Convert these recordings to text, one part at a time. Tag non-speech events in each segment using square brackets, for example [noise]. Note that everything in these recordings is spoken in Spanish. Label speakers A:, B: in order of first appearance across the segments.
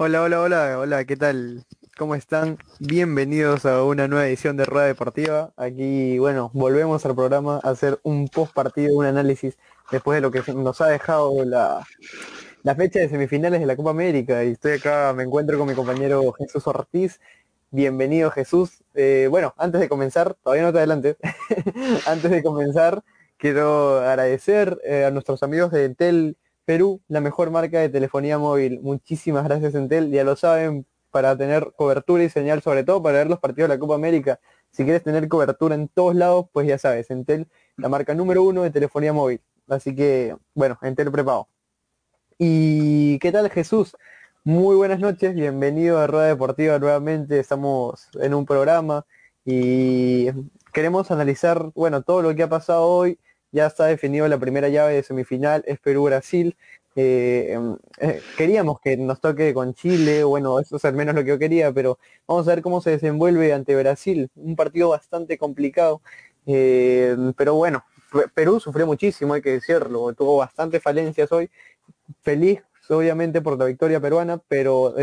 A: Hola, hola, hola, hola, ¿qué tal? ¿Cómo están? Bienvenidos a una nueva edición de Rueda Deportiva. Aquí, bueno, volvemos al programa a hacer un post partido, un análisis después de lo que nos ha dejado la, la fecha de semifinales de la Copa América. Y estoy acá, me encuentro con mi compañero Jesús Ortiz. Bienvenido Jesús. Eh, bueno, antes de comenzar, todavía no te adelante, [laughs] antes de comenzar, quiero agradecer eh, a nuestros amigos de Entel Perú, la mejor marca de telefonía móvil. Muchísimas gracias Entel, ya lo saben, para tener cobertura y señal, sobre todo para ver los partidos de la Copa América. Si quieres tener cobertura en todos lados, pues ya sabes, Entel, la marca número uno de telefonía móvil. Así que, bueno, Entel preparado. ¿Y qué tal Jesús? Muy buenas noches, bienvenido a Rueda Deportiva nuevamente. Estamos en un programa y queremos analizar, bueno, todo lo que ha pasado hoy ya está definido la primera llave de semifinal, es Perú-Brasil. Eh, em, eh, queríamos que nos toque con Chile, bueno, eso es al menos lo que yo quería, pero vamos a ver cómo se desenvuelve ante Brasil. Un partido bastante complicado, eh, pero bueno, Perú sufrió muchísimo, hay que decirlo, tuvo bastantes falencias hoy. Feliz, obviamente, por la victoria peruana, pero,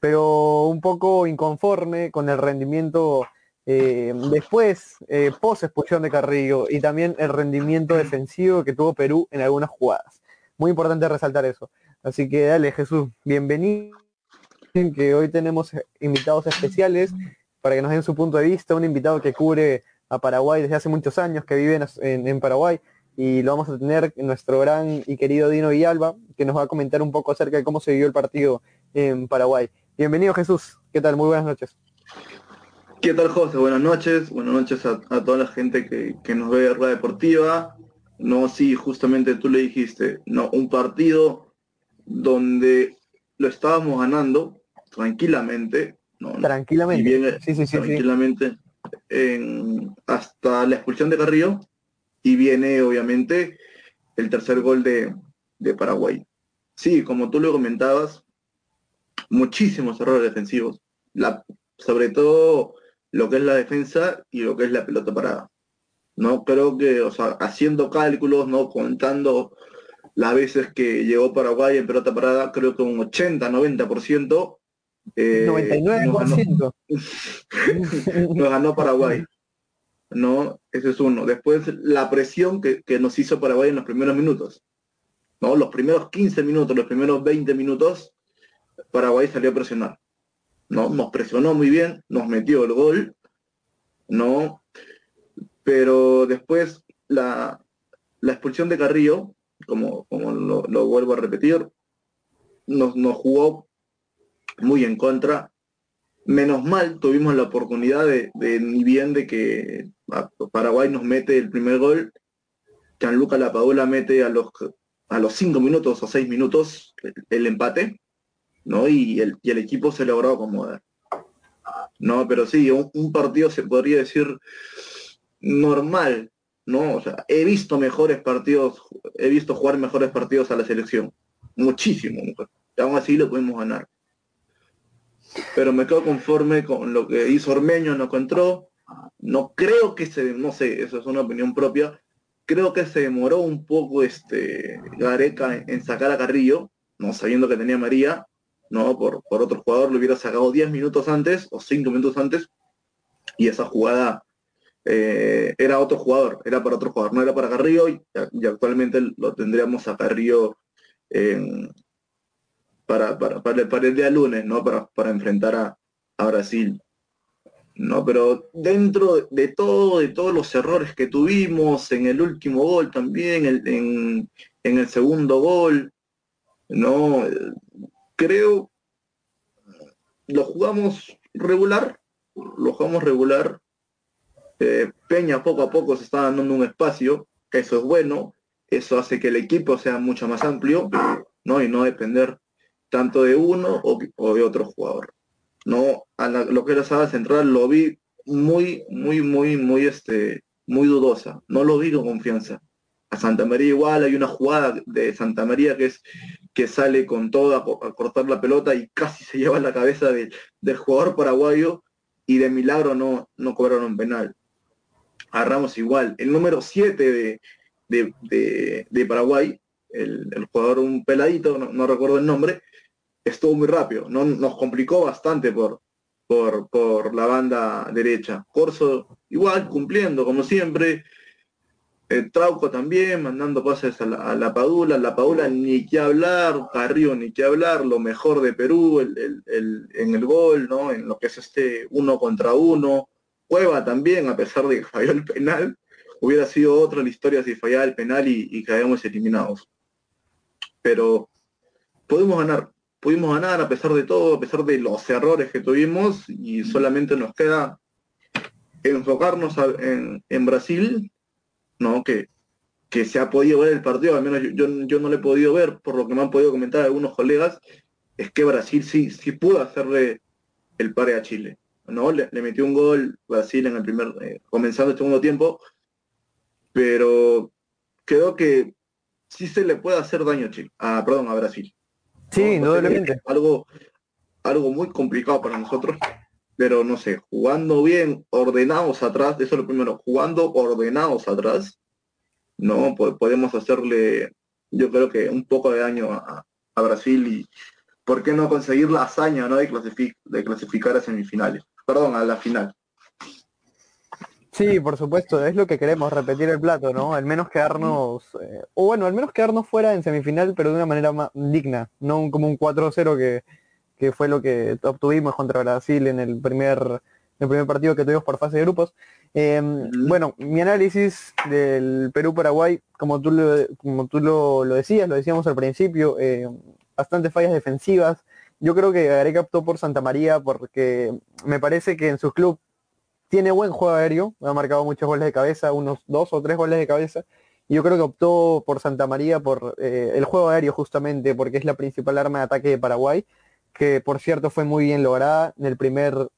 A: pero un poco inconforme con el rendimiento eh, después, eh, post expulsión de Carrillo y también el rendimiento defensivo que tuvo Perú en algunas jugadas. Muy importante resaltar eso. Así que dale, Jesús, bienvenido. Que hoy tenemos invitados especiales para que nos den su punto de vista. Un invitado que cubre a Paraguay desde hace muchos años, que vive en Paraguay. Y lo vamos a tener nuestro gran y querido Dino Villalba, que nos va a comentar un poco acerca de cómo se vivió el partido en Paraguay. Bienvenido Jesús, ¿qué tal? Muy buenas noches.
B: ¿Qué tal, José? Buenas noches. Buenas noches a, toda la gente que, nos ve de Rueda Deportiva. No, sí, justamente tú le dijiste, no, un partido donde lo estábamos ganando tranquilamente. No,
A: tranquilamente.
B: sí, sí, sí, tranquilamente. hasta la expulsión de Carrillo y viene obviamente el tercer gol de, de Paraguay. Sí, como tú lo comentabas, muchísimos errores defensivos. La, sobre todo lo que es la defensa y lo que es la pelota parada. No creo que, o sea, haciendo cálculos, no contando las veces que llegó Paraguay en pelota parada, creo que un 80, 90%.
A: Eh, 99%. [laughs]
B: Nos ganó, Paraguay. ¿No? Ese es uno. Después la presión que, que, nos hizo Paraguay en los primeros minutos. ¿no? Los primeros 15 minutos, los primeros 20 minutos, Paraguay salió a presionar. ¿no? Nos presionó muy bien, nos metió el gol, ¿no? Pero después la, expulsión de Carrillo, como, como lo, vuelvo a repetir, nos, nos jugó muy en contra. Menos mal tuvimos la oportunidad de, ni bien de que Paraguay nos mete el primer gol, Gianluca Lapadula mete a los a los cinco minutos o seis minutos el empate, ¿no? Y el, y el equipo se logró acomodar. No, pero sí, un, partido se podría decir normal, ¿no? O sea, he visto mejores partidos, he visto jugar mejores partidos a la selección. Muchísimo. Y aún así lo pudimos ganar. Pero me quedo conforme con lo que hizo Ormeño, no encontró. No creo que se, no sé, eso es una opinión propia. Creo que se demoró un poco este Gareca en, sacar a Carrillo, no sabiendo que tenía María, ¿no? Por, por otro jugador lo hubiera sacado 10 minutos antes o 5 minutos antes y esa jugada eh, era otro jugador, era para otro jugador, no era para Carrillo y, actualmente lo tendríamos a Carrillo para, para, para, el día lunes, ¿no? Para, para enfrentar a, Brasil. ¿No? Pero dentro de todo, de todos los errores que tuvimos en el último gol también, en, el segundo gol, ¿no? creo, lo jugamos regular, lo jugamos regular. Eh, Peña poco a poco se está dando un espacio, eso es bueno, eso hace que el equipo sea mucho más amplio, ¿no? Y no depender tanto de uno o, de otro jugador. No, a lo que era Sala Central lo vi muy, muy, muy, muy, este, muy dudosa. No lo vi con confianza. A Santa María igual hay una jugada de Santa María que es que sale con todo a, cortar la pelota y casi se lleva la cabeza del jugador paraguayo y de milagro no, no cobraron penal. A Ramos igual. El número 7 de, Paraguay, el, jugador un peladito, no, recuerdo el nombre, estuvo muy rápido. No, nos complicó bastante por, por, por la banda derecha. Corso igual, cumpliendo como siempre. El Trauco también, mandando pases a la, Padula, la Padula ni que hablar, Carrillo ni que hablar, lo mejor de Perú el, en el gol, ¿no? En lo que es este uno contra uno. Cueva también, a pesar de que falló el penal, hubiera sido otra la historia si fallaba el penal y, y caíamos eliminados. Pero pudimos ganar, pudimos ganar a pesar de todo, a pesar de los errores que tuvimos y solamente nos queda enfocarnos en, en Brasil ¿no? Que, que se ha podido ver el partido, al menos yo, yo, no lo he podido ver, por lo que me han podido comentar algunos colegas, es que Brasil sí, sí pudo hacerle el pare a Chile. ¿no? Le, metió un gol Brasil en el primer, eh, comenzando el segundo tiempo, pero creo que sí se le puede hacer daño a Chile, a, perdón, a Brasil.
A: Sí, indudablemente.
B: Algo, algo muy complicado para nosotros, pero no sé, jugando bien, ordenados atrás, eso es lo primero, jugando ordenados atrás, no podemos hacerle, yo creo que un poco de daño a, Brasil y por qué no conseguir la hazaña ¿no? de, de clasificar a semifinales, perdón, a la final.
A: Sí, por supuesto, es lo que queremos, repetir el plato, ¿no? Al menos quedarnos, eh, o bueno, al menos quedarnos fuera en semifinal, pero de una manera más digna, no como un 4-0 que, que fue lo que obtuvimos contra Brasil en el primer, el primer partido que tuvimos por fase de grupos. Em, bueno, mi análisis del Perú-Paraguay, como tú, lo, como tú lo, decías, lo decíamos al principio, eh, bastantes fallas defensivas. Yo creo que Gareca optó por Santa María porque me parece que en su club tiene buen juego aéreo, ha marcado muchos goles de cabeza, unos dos o tres goles de cabeza. Y yo creo que optó por Santa María por eh, el juego aéreo justamente, porque es la principal arma de ataque de Paraguay que por cierto fue muy bien lograda. En el primer,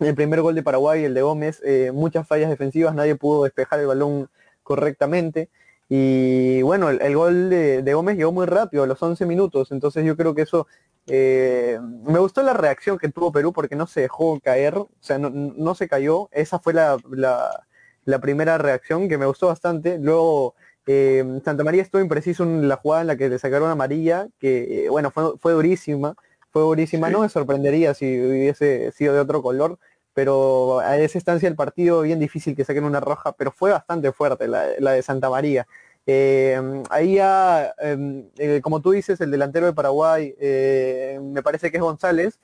A: el primer gol de Paraguay, el de Gómez, eh, muchas fallas defensivas, nadie pudo despejar el balón correctamente. Y bueno, el, gol de, Gómez llegó muy rápido, a los 11 minutos, entonces yo creo que eso, eh, me gustó la reacción que tuvo Perú porque no se dejó caer, o sea, no, se cayó, esa fue la, la, primera reacción que me gustó bastante. Luego eh, Santa María estuvo impreciso en la jugada en la que le sacaron amarilla, que bueno, fue, fue durísima fue buenísima. No me sorprendería si hubiese sido de otro color, pero a esa instancia del partido bien difícil que saquen una roja, pero fue bastante fuerte la, de Santa María. Eh, ahí ya, em, eh, como tú dices, el delantero de Paraguay, eh, me parece que es González,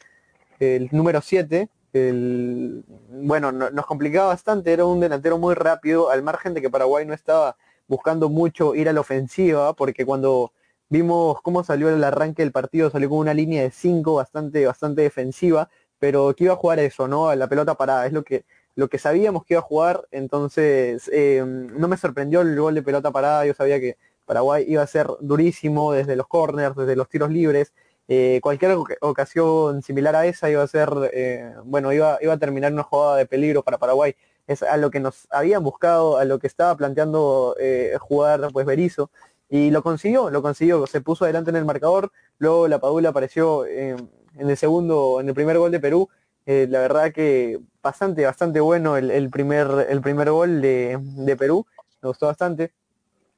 A: el número 7, bueno, nos complicaba bastante, era un delantero muy rápido, al margen de que Paraguay no estaba buscando mucho ir a la ofensiva, porque cuando Vimos cómo salió el arranque del partido, salió con una línea de 5 bastante, bastante defensiva, pero que iba a jugar eso, ¿no? La pelota parada, es lo que, lo que sabíamos que iba a jugar, entonces em, no me sorprendió el gol de pelota parada, yo sabía que Paraguay iba a ser durísimo desde los corners, desde los tiros libres, eh, cualquier ocasión similar a esa iba a ser, eh, bueno, iba, iba a terminar una jugada de peligro para Paraguay, es a lo que nos habían buscado, a lo que estaba planteando eh, jugar pues Berizzo, y lo consiguió, lo consiguió, se puso adelante en el marcador, luego la Padula apareció en el segundo, en el primer gol de Perú, eh, la verdad que bastante, bastante bueno el, primer, el primer gol de, Perú, me gustó bastante.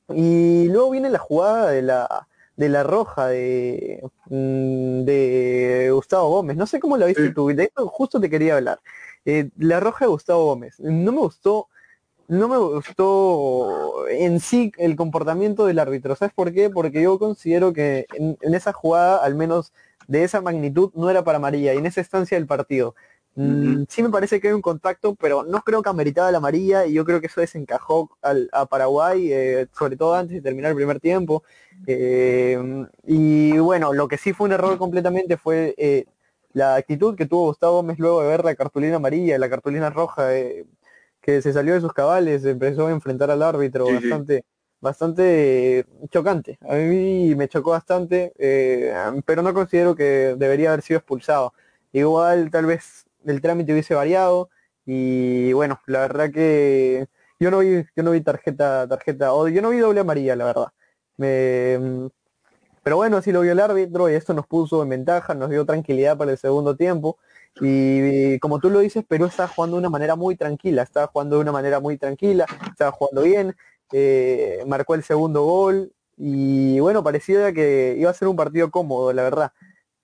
A: Y luego viene la jugada de la, de la roja de, mm, de Gustavo Gómez. No sé cómo lo viste tú, de esto justo te quería hablar. Eh, la roja de Gustavo Gómez. No me gustó no me gustó en sí el comportamiento del árbitro. ¿Sabes por qué? Porque yo considero que en, esa jugada, al menos de esa magnitud, no era para María y en esa estancia del partido. Mm, sí me parece que hay un contacto, pero no creo que ameritaba la amarilla y yo creo que eso desencajó al, a Paraguay, eh, sobre todo antes de terminar el primer tiempo. Eh, y bueno, lo que sí fue un error completamente fue eh, la actitud que tuvo Gustavo Gómez luego de ver la cartulina amarilla, la cartulina roja que se salió de sus cabales, empezó a enfrentar al árbitro bastante, bastante chocante. A mí me chocó bastante, eh, pero no considero que debería haber sido expulsado. Igual tal vez el trámite hubiese variado y bueno, la verdad que yo no vi, yo no vi tarjeta, tarjeta, o yo no vi doble amarilla, la verdad. Me, Pero bueno, sí lo vio el árbitro y esto nos puso en ventaja, nos dio tranquilidad para el segundo tiempo. Y, como tú lo dices, Perú está jugando de una manera muy tranquila, está jugando de una manera muy tranquila, está jugando bien, eh, marcó el segundo gol y bueno, parecía que iba a ser un partido cómodo, la verdad.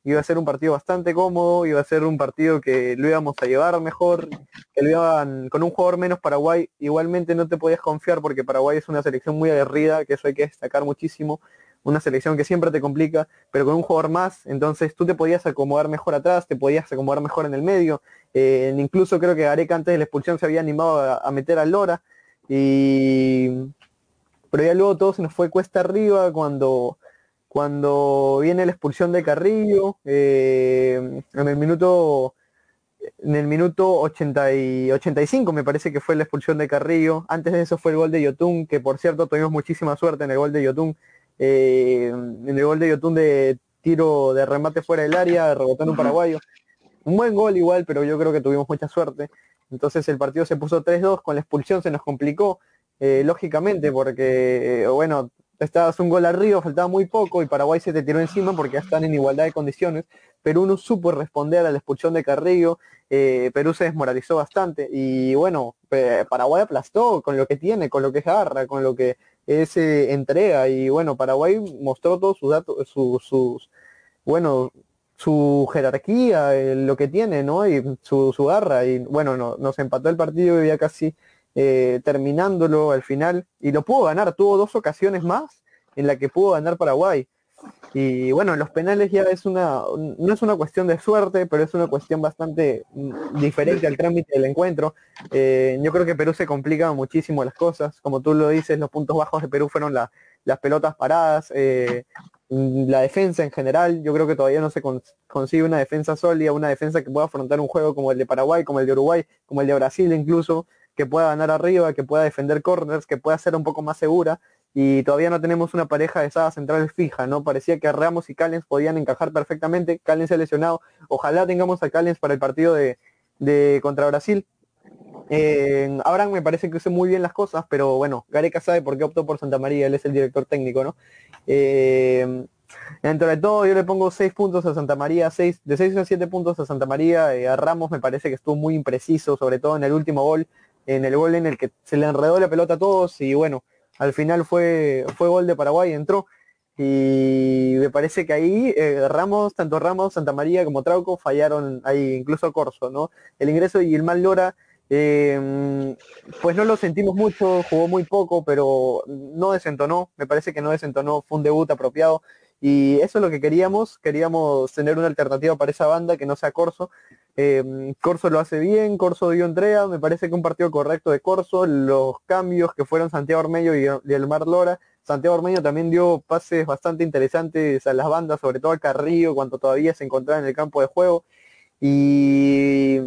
A: Iba a ser un partido bastante cómodo, iba a ser un partido que lo íbamos a llevar mejor, que lo iban con un jugador menos Paraguay. Igualmente no te podías confiar porque Paraguay es una selección muy aguerrida, que eso hay que destacar muchísimo una selección que siempre te complica, pero con un jugador más, entonces tú te podías acomodar mejor atrás, te podías acomodar mejor en el medio, eh, incluso creo que Gareca antes de la expulsión se había animado a, meter a Lora, y pero ya luego todo se nos fue cuesta arriba cuando cuando viene la expulsión de Carrillo, eh, en el minuto en el minuto 80 y 85 me parece que fue la expulsión de Carrillo. Antes de eso fue el gol de Yotun, que por cierto tuvimos muchísima suerte en el gol de Yotun. Eh, en el gol de Yotun de tiro de remate fuera del área, rebotando un paraguayo. Un buen gol igual, pero yo creo que tuvimos mucha suerte. Entonces el partido se puso 3-2, con la expulsión se nos complicó, eh, lógicamente, porque, eh, bueno, estabas un gol arriba, faltaba muy poco y Paraguay se te tiró encima porque ya están en igualdad de condiciones. Perú no supo responder a la expulsión de Carrillo, Perú se desmoralizó bastante y bueno, Paraguay aplastó con lo que tiene, con lo que es garra, con lo que es entrega y bueno, Paraguay mostró todos sus datos, sus, bueno, su jerarquía, eh, lo que tiene, ¿no? Y su, su garra y bueno, no, nos empató el partido y ya casi eh, terminándolo al final y lo pudo ganar, tuvo dos ocasiones más en la que pudo ganar Paraguay. Y bueno, los penales ya es una, no es una cuestión de suerte, pero es una cuestión bastante mm, diferente al trámite del encuentro. Eh, yo creo que Perú se complica muchísimo las cosas. Como tú lo dices, los puntos bajos de Perú fueron las pelotas paradas, eh, la defensa en general. Yo creo que todavía no se consigue una defensa sólida, una defensa que pueda afrontar un juego como el de Paraguay, como el de Uruguay, como el de Brasil incluso, que pueda ganar arriba, que pueda defender corners, que pueda ser un poco más segura y todavía no tenemos una pareja de esas centrales fija, ¿no? Parecía que Ramos y Callens podían encajar perfectamente, Callens se ha lesionado, ojalá tengamos a Callens para el partido de, contra Brasil. Eh, Abraham me parece que hace muy bien las cosas, pero bueno, Gareca sabe por qué optó por Santa María, él es el director técnico, ¿no? Eh, dentro de todo yo le pongo 6 puntos a Santa María, seis, de 6 a 7 puntos a Santa María, eh, a Ramos me parece que estuvo muy impreciso, sobre todo en el último gol, en el gol en el que se le enredó la pelota a todos y bueno, al final fue, fue gol de Paraguay, entró. Y me parece que ahí eh, Ramos, tanto Ramos, Santa María como Trauco fallaron ahí, incluso Corso, ¿no? El ingreso el mal Lora, em, pues no lo sentimos mucho, jugó muy poco, pero no desentonó, me parece que no desentonó, fue un debut apropiado. Y eso es lo que queríamos, queríamos tener una alternativa para esa banda que no sea Corso. Eh, Corso lo hace bien, Corso dio entrega, me parece que un partido correcto de Corso, los cambios que fueron Santiago Ormeño y, el Mar Lora, Santiago Ormeño también dio pases bastante interesantes a las bandas, sobre todo al Carrillo, cuando todavía se encontraba en el campo de juego. Y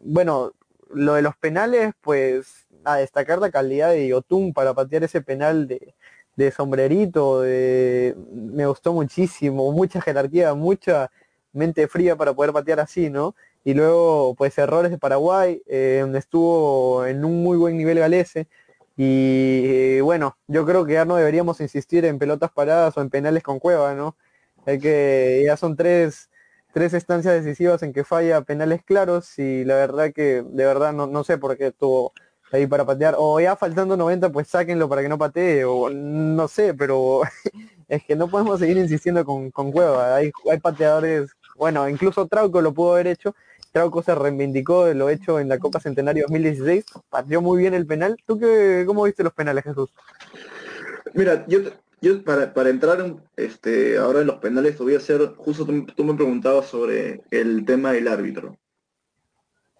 A: bueno, lo de los penales, pues a destacar la calidad de Yotun para patear ese penal de, de sombrerito, de, me gustó muchísimo, mucha jerarquía, mucha mente fría para poder patear así, ¿no? y luego pues errores de Paraguay, eh, donde estuvo en un muy buen nivel Galese. Y eh, bueno, yo creo que ya no deberíamos insistir en pelotas paradas o en penales con cueva, ¿no? Hay que, ya son tres, tres estancias decisivas en que falla penales claros y la verdad que de verdad no, no sé por qué estuvo ahí para patear. O ya faltando 90, pues sáquenlo para que no patee, o no sé, pero [laughs] es que no podemos seguir insistiendo con, con cueva. Hay, hay pateadores, bueno, incluso Trauco lo pudo haber hecho, Trauco se reivindicó de lo hecho en la Copa Centenario 2016, partió muy bien el penal. ¿Tú qué, cómo viste los penales, Jesús?
B: Mira, yo, yo para, para entrar en, este, ahora en los penales, te voy a hacer, justo tú, me preguntabas sobre el tema del árbitro.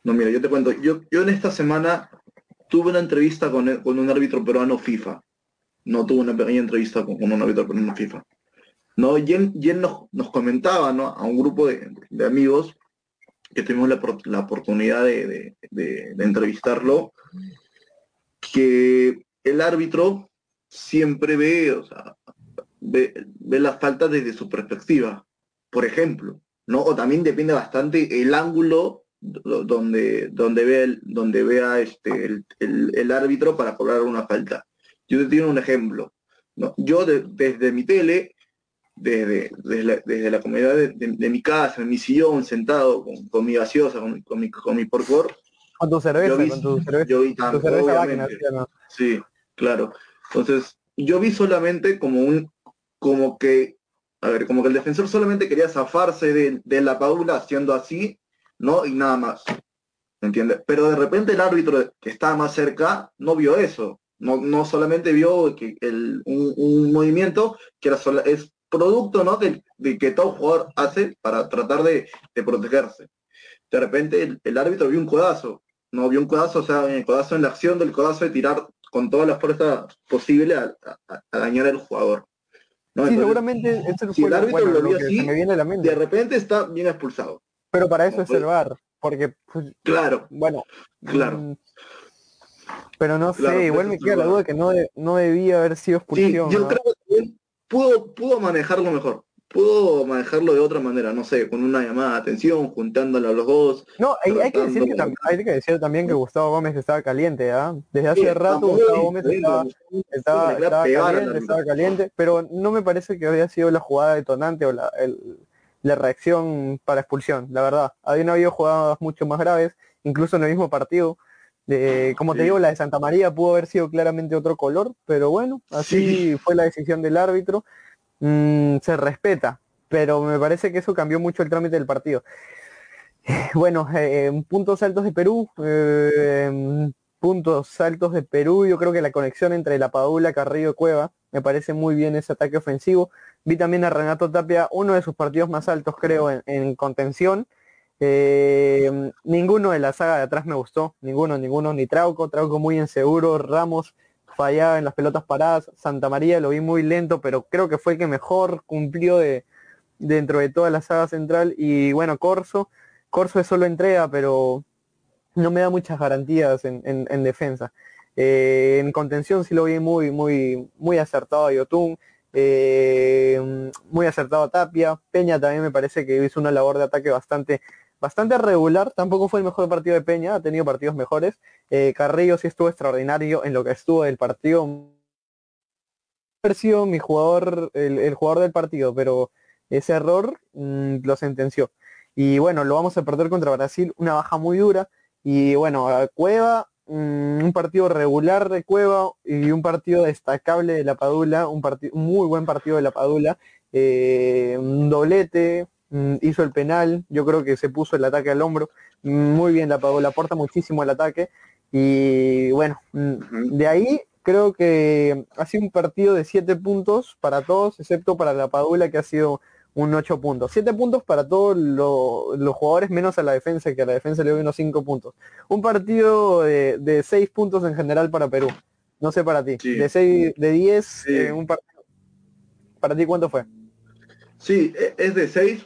B: No, mira, yo te cuento, yo, yo en esta semana tuve una entrevista con, con un árbitro peruano FIFA. No tuve una pequeña entrevista con, un árbitro peruano FIFA. ¿no? Y él, nos, comentaba ¿no? a un grupo de, de amigos que tuvimos la, oportunidad de, entrevistarlo, que el árbitro siempre ve, o sea, ve, las faltas desde su perspectiva, por ejemplo, ¿no? O también depende bastante el ángulo donde, donde, ve donde vea este, el, árbitro para cobrar una falta. Yo te doy un ejemplo. ¿no? Yo desde mi tele desde, desde, la, desde la comodidad de, mi casa, en mi sillón, sentado con, mi gaseosa, con, con mi, con mi porcor.
A: Con tu cerveza, con tu cerveza.
B: Yo vi tanto, Sí, claro. Entonces, yo vi solamente como un, como que, a ver, como que el defensor solamente quería zafarse de, la Padula haciendo así, ¿no? Y nada más. ¿Me entiendes? Pero de repente el árbitro que estaba más cerca no vio eso. No, no solamente vio que el, un, movimiento que era es producto ¿no? de, que todo jugador hace para tratar de, protegerse. De repente el, árbitro vio un codazo, no vio un codazo, o sea, el codazo en la acción del codazo de tirar con toda la fuerza posible a, dañar al jugador.
A: Sí, seguramente
B: si el árbitro lo vio así, de repente está bien expulsado.
A: Pero para eso es el VAR, porque pues,
B: claro,
A: bueno,
B: claro. Mm,
A: pero no sé, igual me queda la duda que no, no debía haber sido expulsión.
B: yo creo que pudo, pudo manejarlo mejor. Pudo manejarlo de otra manera, no sé, con una llamada de atención, juntándolo a los dos.
A: No, hay, que, decir que hay que decir también que Gustavo Gómez estaba caliente, ¿ah? Desde hace rato Gustavo Gómez estaba, caliente, estaba caliente, pero no me parece que había sido la jugada detonante o la, la reacción para expulsión, la verdad. Habían habido jugadas mucho más graves, incluso en el mismo partido como te digo, la de Santa María pudo haber sido claramente otro color, pero bueno, así fue la decisión del árbitro. Mm, se respeta, pero me parece que eso cambió mucho el trámite del partido. Bueno, eh, puntos altos de Perú, eh, puntos altos de Perú, yo creo que la conexión entre la Padula, Carrillo y Cueva, me parece muy bien ese ataque ofensivo. Vi también a Renato Tapia, uno de sus partidos más altos creo en contención, eh, ninguno de la saga de atrás me gustó, ninguno, ninguno, ni Trauco, Trauco muy inseguro, Ramos fallaba en las pelotas paradas, Santa María lo vi muy lento, pero creo que fue el que mejor cumplió de, dentro de toda la saga central, y bueno, Corso, Corso es solo entrega, pero no me da muchas garantías en, defensa. Eh, en contención sí lo vi muy, muy, muy acertado a Yotun, eh, muy acertado a Tapia, Peña también me parece que hizo una labor de ataque bastante bastante regular, tampoco fue el mejor partido de Peña, ha tenido partidos mejores. Eh, Carrillo sí estuvo extraordinario en lo que estuvo del partido. Ha sido mi jugador, el, jugador del partido, pero ese error mm, lo sentenció. Y bueno, lo vamos a perder contra Brasil, una baja muy dura. Y bueno, Cueva, mm, un partido regular de Cueva y un partido destacable de la Padula, un, un muy buen partido de la Padula, eh, un doblete, hizo el penal, yo creo que se puso el ataque al hombro, muy bien la pagó, la aporta muchísimo el ataque y bueno, mm, de ahí creo que ha sido un partido de 7 puntos para todos, excepto para la Padula que ha sido un 8 puntos. 7 puntos para todos los jugadores, menos a la defensa, que a la defensa le doy unos 5 puntos. Un partido de, de 6 puntos en general para Perú. No sé para ti. De 6, de 10, eh, un partido. ¿Para ti cuánto fue?
B: Sí, e, es de 6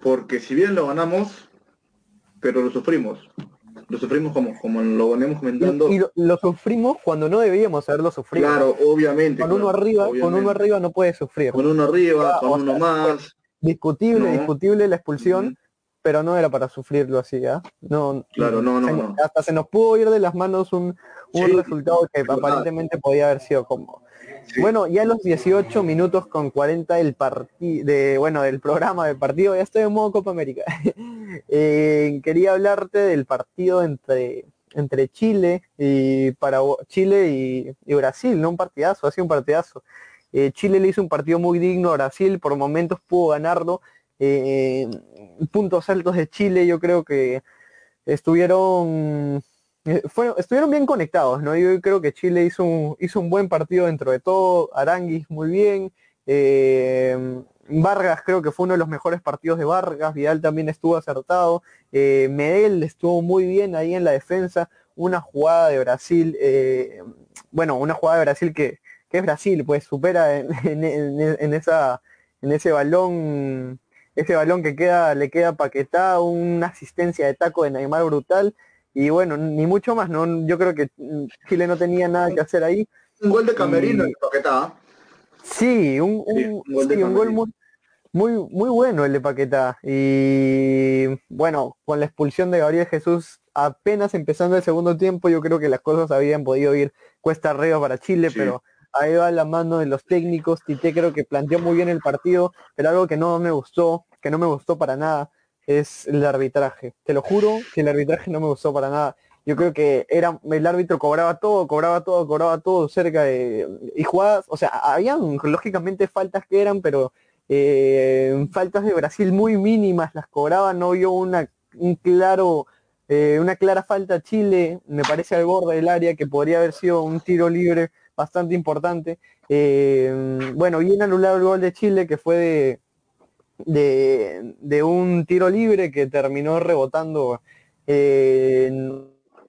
B: porque si bien lo ganamos, pero lo sufrimos. Lo sufrimos como, como lo venimos comentando.
A: Y, lo, sufrimos cuando no debíamos haberlo sufrido.
B: Claro, obviamente.
A: Con uno arriba, con uno arriba no puede sufrir.
B: Con uno arriba, con uno más.
A: Discutible, discutible la expulsión, pero no era para sufrirlo así, ¿ah? No,
B: claro, no, no,
A: Hasta se nos pudo ir de las manos un, un resultado que aparentemente podía haber sido como bueno, ya los 18 minutos con 40 del partido, de, bueno, del programa del partido, ya estoy en modo Copa América. [laughs] Eh, quería hablarte del partido entre, entre Chile y para Chile y, Brasil, ¿no? Un partidazo, ha sido un partidazo. Eh, Chile le hizo un partido muy digno a Brasil, por momentos pudo ganarlo. Eh, puntos altos de Chile, yo creo que estuvieron eh, estuvieron bien conectados, ¿no? Yo creo que Chile hizo un, hizo un buen partido dentro de todo, Aranguis muy bien, eh, Vargas creo que fue uno de los mejores partidos de Vargas, Vidal también estuvo acertado, eh, Medel estuvo muy bien ahí en la defensa, una jugada de Brasil, bueno, una jugada de Brasil que, es Brasil, pues supera [laughs] en, esa, en ese balón, ese balón que queda, le queda paquetado, una asistencia de taco de Neymar brutal, y bueno, ni mucho más, no yo creo que Chile no tenía nada que hacer ahí.
B: Un gol de Camerino y...
A: Paquetá. Sí, un, gol, muy, muy, muy bueno el de Paquetá. Y bueno, con la expulsión de Gabriel Jesús apenas empezando el segundo tiempo, yo creo que las cosas habían podido ir cuesta arriba para Chile, pero ahí va la mano de los técnicos. Tite creo que planteó muy bien el partido, pero algo que no me gustó, que no me gustó para nada, es el arbitraje. Te lo juro que el arbitraje no me gustó para nada. Yo creo que era el árbitro cobraba todo, cobraba todo, cobraba todo cerca de y jugadas, o sea, habían lógicamente faltas que eran, pero eh, faltas de Brasil muy mínimas las cobraba, no vio una un claro eh, una clara falta a Chile, me parece al borde del área que podría haber sido un tiro libre bastante importante. Eh, bueno, bien anulado el gol de Chile que fue de, de, de un tiro libre que terminó rebotando. Eh,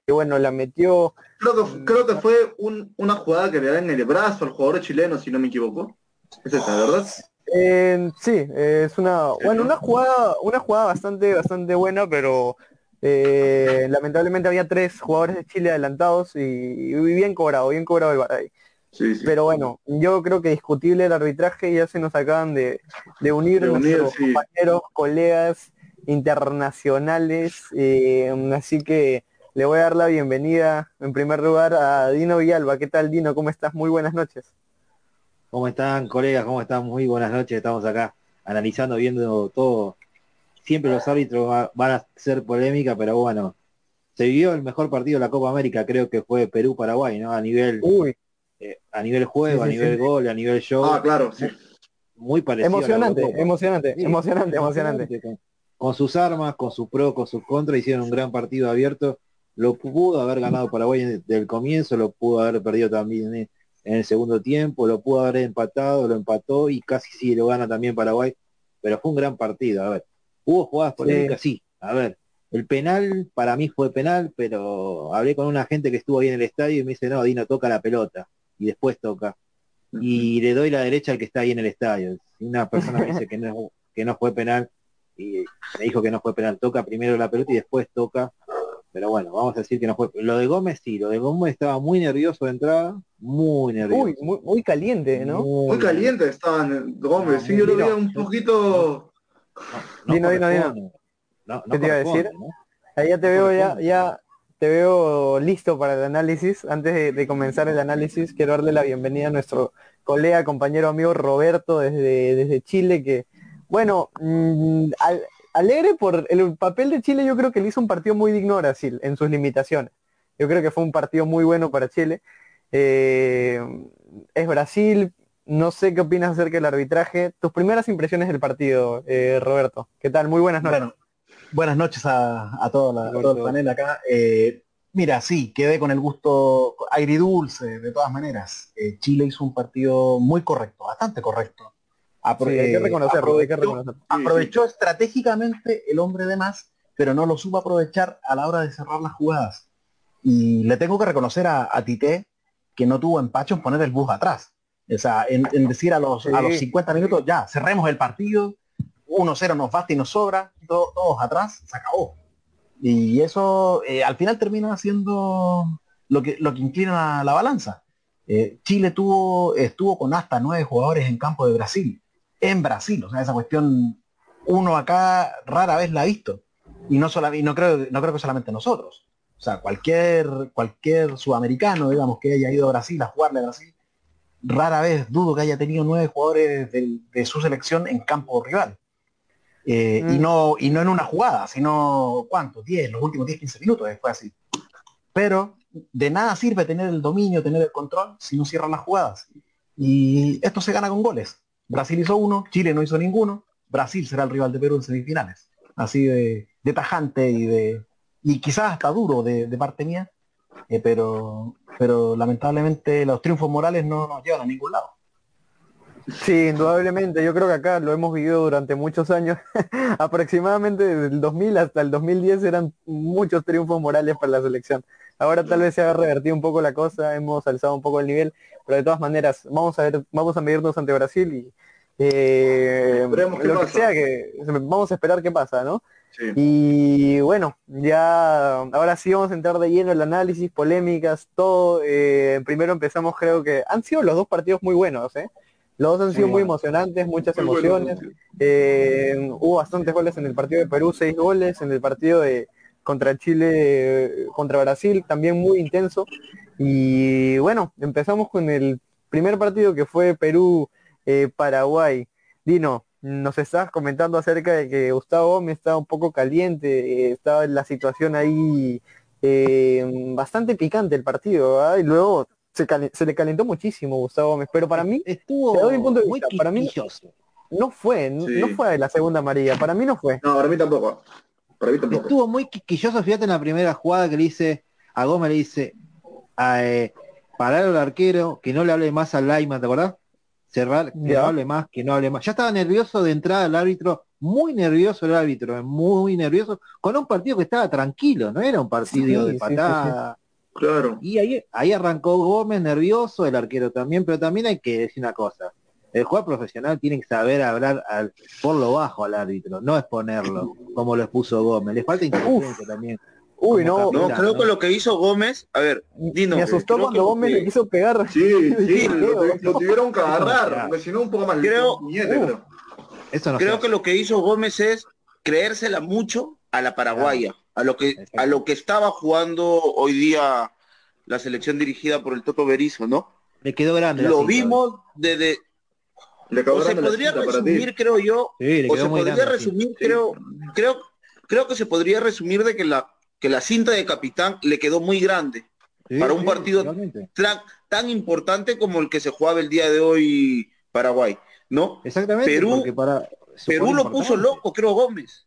A: bueno, la metió.
B: Creo que, creo que fue un, una jugada que le da en el brazo al jugador chileno, si no me equivoco. Es esta, ¿verdad?
A: Eh, sí, es una, bueno, una jugada, una jugada bastante, bastante buena, pero eh, lamentablemente había tres jugadores de Chile adelantados y, y bien cobrado, bien cobrado el Baray.
B: Sí, sí.
A: Pero bueno, yo creo que discutible el arbitraje, ya se nos acaban de, de unir
B: De unir,
A: nuestros
B: sí.
A: compañeros, colegas internacionales, eh, así que le voy a dar la bienvenida en primer lugar a Dino Villalba. ¿Qué tal Dino? ¿Cómo estás? Muy buenas noches.
C: ¿Cómo están, colegas? ¿Cómo están? Muy buenas noches. Estamos acá analizando, viendo todo. Siempre los árbitros va- van a ser polémica, pero bueno, se vivió el mejor partido de la Copa América, creo que fue Perú-Paraguay, ¿no? A nivel,
A: Uy,
C: eh, a nivel juego,
A: Sí,
C: a
A: sí,
C: nivel
A: sí.
C: gol, a nivel show,
B: Ah, claro, sí.
C: muy parecido.
A: emocionante, emocionante, emocionante, emocionante.
C: Con, con sus armas, con sus pro, con sus contra, hicieron un gran partido abierto. Lo pudo haber ganado Paraguay desde el comienzo, lo pudo haber perdido también en, en el segundo tiempo, lo pudo haber empatado, lo empató y casi sí lo gana también Paraguay. Pero fue un gran partido. A ver, hubo jugadas polémicas, sí. A ver, el penal para mí fue penal, pero hablé con una gente que estuvo ahí en el estadio y me dice, no, Dino toca la pelota y después toca y le doy la derecha al que está ahí en el estadio. Una persona me [laughs] dice que no, que no fue penal y me dijo que no fue penal, toca primero la pelota y después toca. Pero bueno, vamos a decir que no fue. Lo de Gómez sí, lo de Gómez estaba muy nervioso de entrada, muy nervioso.
A: Uy, muy, muy caliente, ¿no?
B: Muy caliente estaban Gómez, sí, yo lo veía un poquito...
C: No,
A: Dino, Dino, Dino.
C: corresponde. No, no
A: ¿Qué te iba a decir?
C: ¿no?
A: Ahí ya te veo, ya, ya te veo listo para el análisis. Antes de, comenzar el análisis, quiero darle la bienvenida a nuestro colega, compañero, amigo Roberto desde, desde Chile, que, bueno, mm, al- alegre por el papel de Chile, yo creo que le hizo un partido muy digno a Brasil en sus limitaciones. Yo creo que fue un partido muy bueno para Chile. Eh, es Brasil, no sé qué opinas acerca del arbitraje. Tus primeras impresiones del partido, eh, Roberto. ¿Qué tal? Muy buenas noches.
D: Buenas noches a, a, todo, la- a todo el panel acá. Eh, mira, sí, quedé con el gusto agridulce, de todas maneras. Eh, Chile hizo un partido muy correcto, bastante correcto.
A: Sí, hay que
D: eh,
A: reconocerlo, hay que
D: aprovechó-
A: reconocerlo.
D: aprovechó estratégicamente el hombre de más, pero no lo supo aprovechar a la hora de cerrar las jugadas. Y le tengo que reconocer a, a Tite que no tuvo empacho en poner el bus atrás. O sea, en, en decir a los, a los
A: Sí.
D: 50 minutos, ya, cerremos el partido, 1-0 nos basta y nos sobra, to- todos atrás, se acabó. Y eso eh, al final termina siendo lo que, lo que inclina la balanza. Eh, Chile tuvo, estuvo con hasta nueve jugadores en campo de Brasil, en Brasil, o sea, esa cuestión uno acá rara vez la ha visto. Y no sola- no creo, no creo que solamente nosotros. O sea, cualquier, cualquier sudamericano, digamos, que haya ido a Brasil a jugarle a Brasil, rara vez dudo que haya tenido nueve jugadores de, su selección en campo rival. Eh, y,
A: Mm.
D: no, y no en una jugada, sino, ¿cuánto? 10, los últimos 10, 15 minutos, fue así. Pero de nada sirve tener el dominio, tener el control, si no cierran las jugadas. Y esto se gana con goles. Brasil hizo uno, Chile no hizo ninguno, Brasil será el rival de Perú en semifinales. Así de, de tajante y de y quizás hasta duro de, de parte mía, eh, pero, pero lamentablemente los triunfos morales no nos llevan a ningún lado.
A: Sí, indudablemente. Yo creo que acá lo hemos vivido durante muchos años. [laughs] Aproximadamente desde el 2000 hasta el 2010 eran muchos triunfos morales para la selección. Ahora tal vez se ha revertido un poco la cosa, hemos alzado un poco el nivel, pero de todas maneras vamos a ver, vamos a medirnos ante Brasil y eh,
B: Esperemos
A: lo que sea que vamos a esperar qué pasa, ¿no?
B: Sí.
A: Y bueno, ya ahora sí vamos a entrar de lleno el análisis, polémicas, todo. Eh, primero empezamos, creo que han sido los dos partidos muy buenos, ¿eh? Los dos han sido muy emocionantes, muchas
B: Muy
A: emociones. Eh, hubo bastantes goles en el partido de Perú, seis goles, en el partido de contra Chile, eh, contra Brasil, también muy intenso. Y bueno, empezamos con el primer partido que fue Perú-Paraguay. Dino, nos estabas comentando acerca de que Gustavo Gómez estaba un poco caliente, eh, estaba en la situación ahí eh, bastante picante el partido, ¿verdad? Y luego se, le calentó muchísimo Gustavo Gómez, pero para mí
C: Estuvo
A: Te doy mi punto de
C: muy
A: vista, para mí-
C: quisquilloso.
A: no fue,
B: Sí.
A: no fue la segunda amarilla, para mí no fue.
B: No, para mí tampoco. Para mí tampoco.
C: Estuvo muy quisquilloso, fíjate en la primera jugada que le dice, a Gómez le dice, a, eh, parar al arquero, que no le hable más al Laima, ¿te acordás? Cerrar, que no hable más, que no hable más. Ya estaba nervioso de entrada el árbitro, muy nervioso el árbitro, muy nervioso, con un partido que estaba tranquilo, no era un partido
A: Sí,
C: de
A: sí, sí,
C: patada.
B: Claro.
C: Y ahí, ahí arrancó Gómez nervioso, el arquero también, pero también hay que decir una cosa. El jugador profesional tiene que saber hablar al, por lo bajo al árbitro, no exponerlo, como lo expuso Gómez. Le falta inteligencia también.
A: Uy, no,
C: capitán.
E: No,
C: Mira,
E: creo
C: ¿no?
E: que lo que hizo Gómez, a ver, Dino,
A: me asustó cuando
E: que-
A: Gómez le quiso pegar. [laughs]
B: Sí, sí, [laughs] lo, tuvieron que agarrar, porque si no un poco más
E: Creo-
B: creo.
C: Eso no se
E: creo
C: hace.
E: que lo que hizo Gómez es creérsela mucho a la paraguaya, a lo que a lo que estaba jugando hoy día la selección dirigida por el Toto Berizzo, ¿no?
C: Le quedó grande.
E: Lo
C: cinta,
E: vimos desde
B: Le
E: o se podría
B: cinta para ti.
E: resumir, creo yo,
C: Sí,
E: o se podría
C: grande.
E: resumir,
B: Sí.
E: creo, creo, creo que se podría resumir de que la que la cinta de capitán le quedó muy grande,
C: Sí,
E: para un
C: sí,
E: partido- tan, tan importante como el que se jugaba el día de hoy Paraguay, ¿no?
C: Exactamente.
E: Perú-
C: para,
E: Perú lo puso loco, creo Gómez.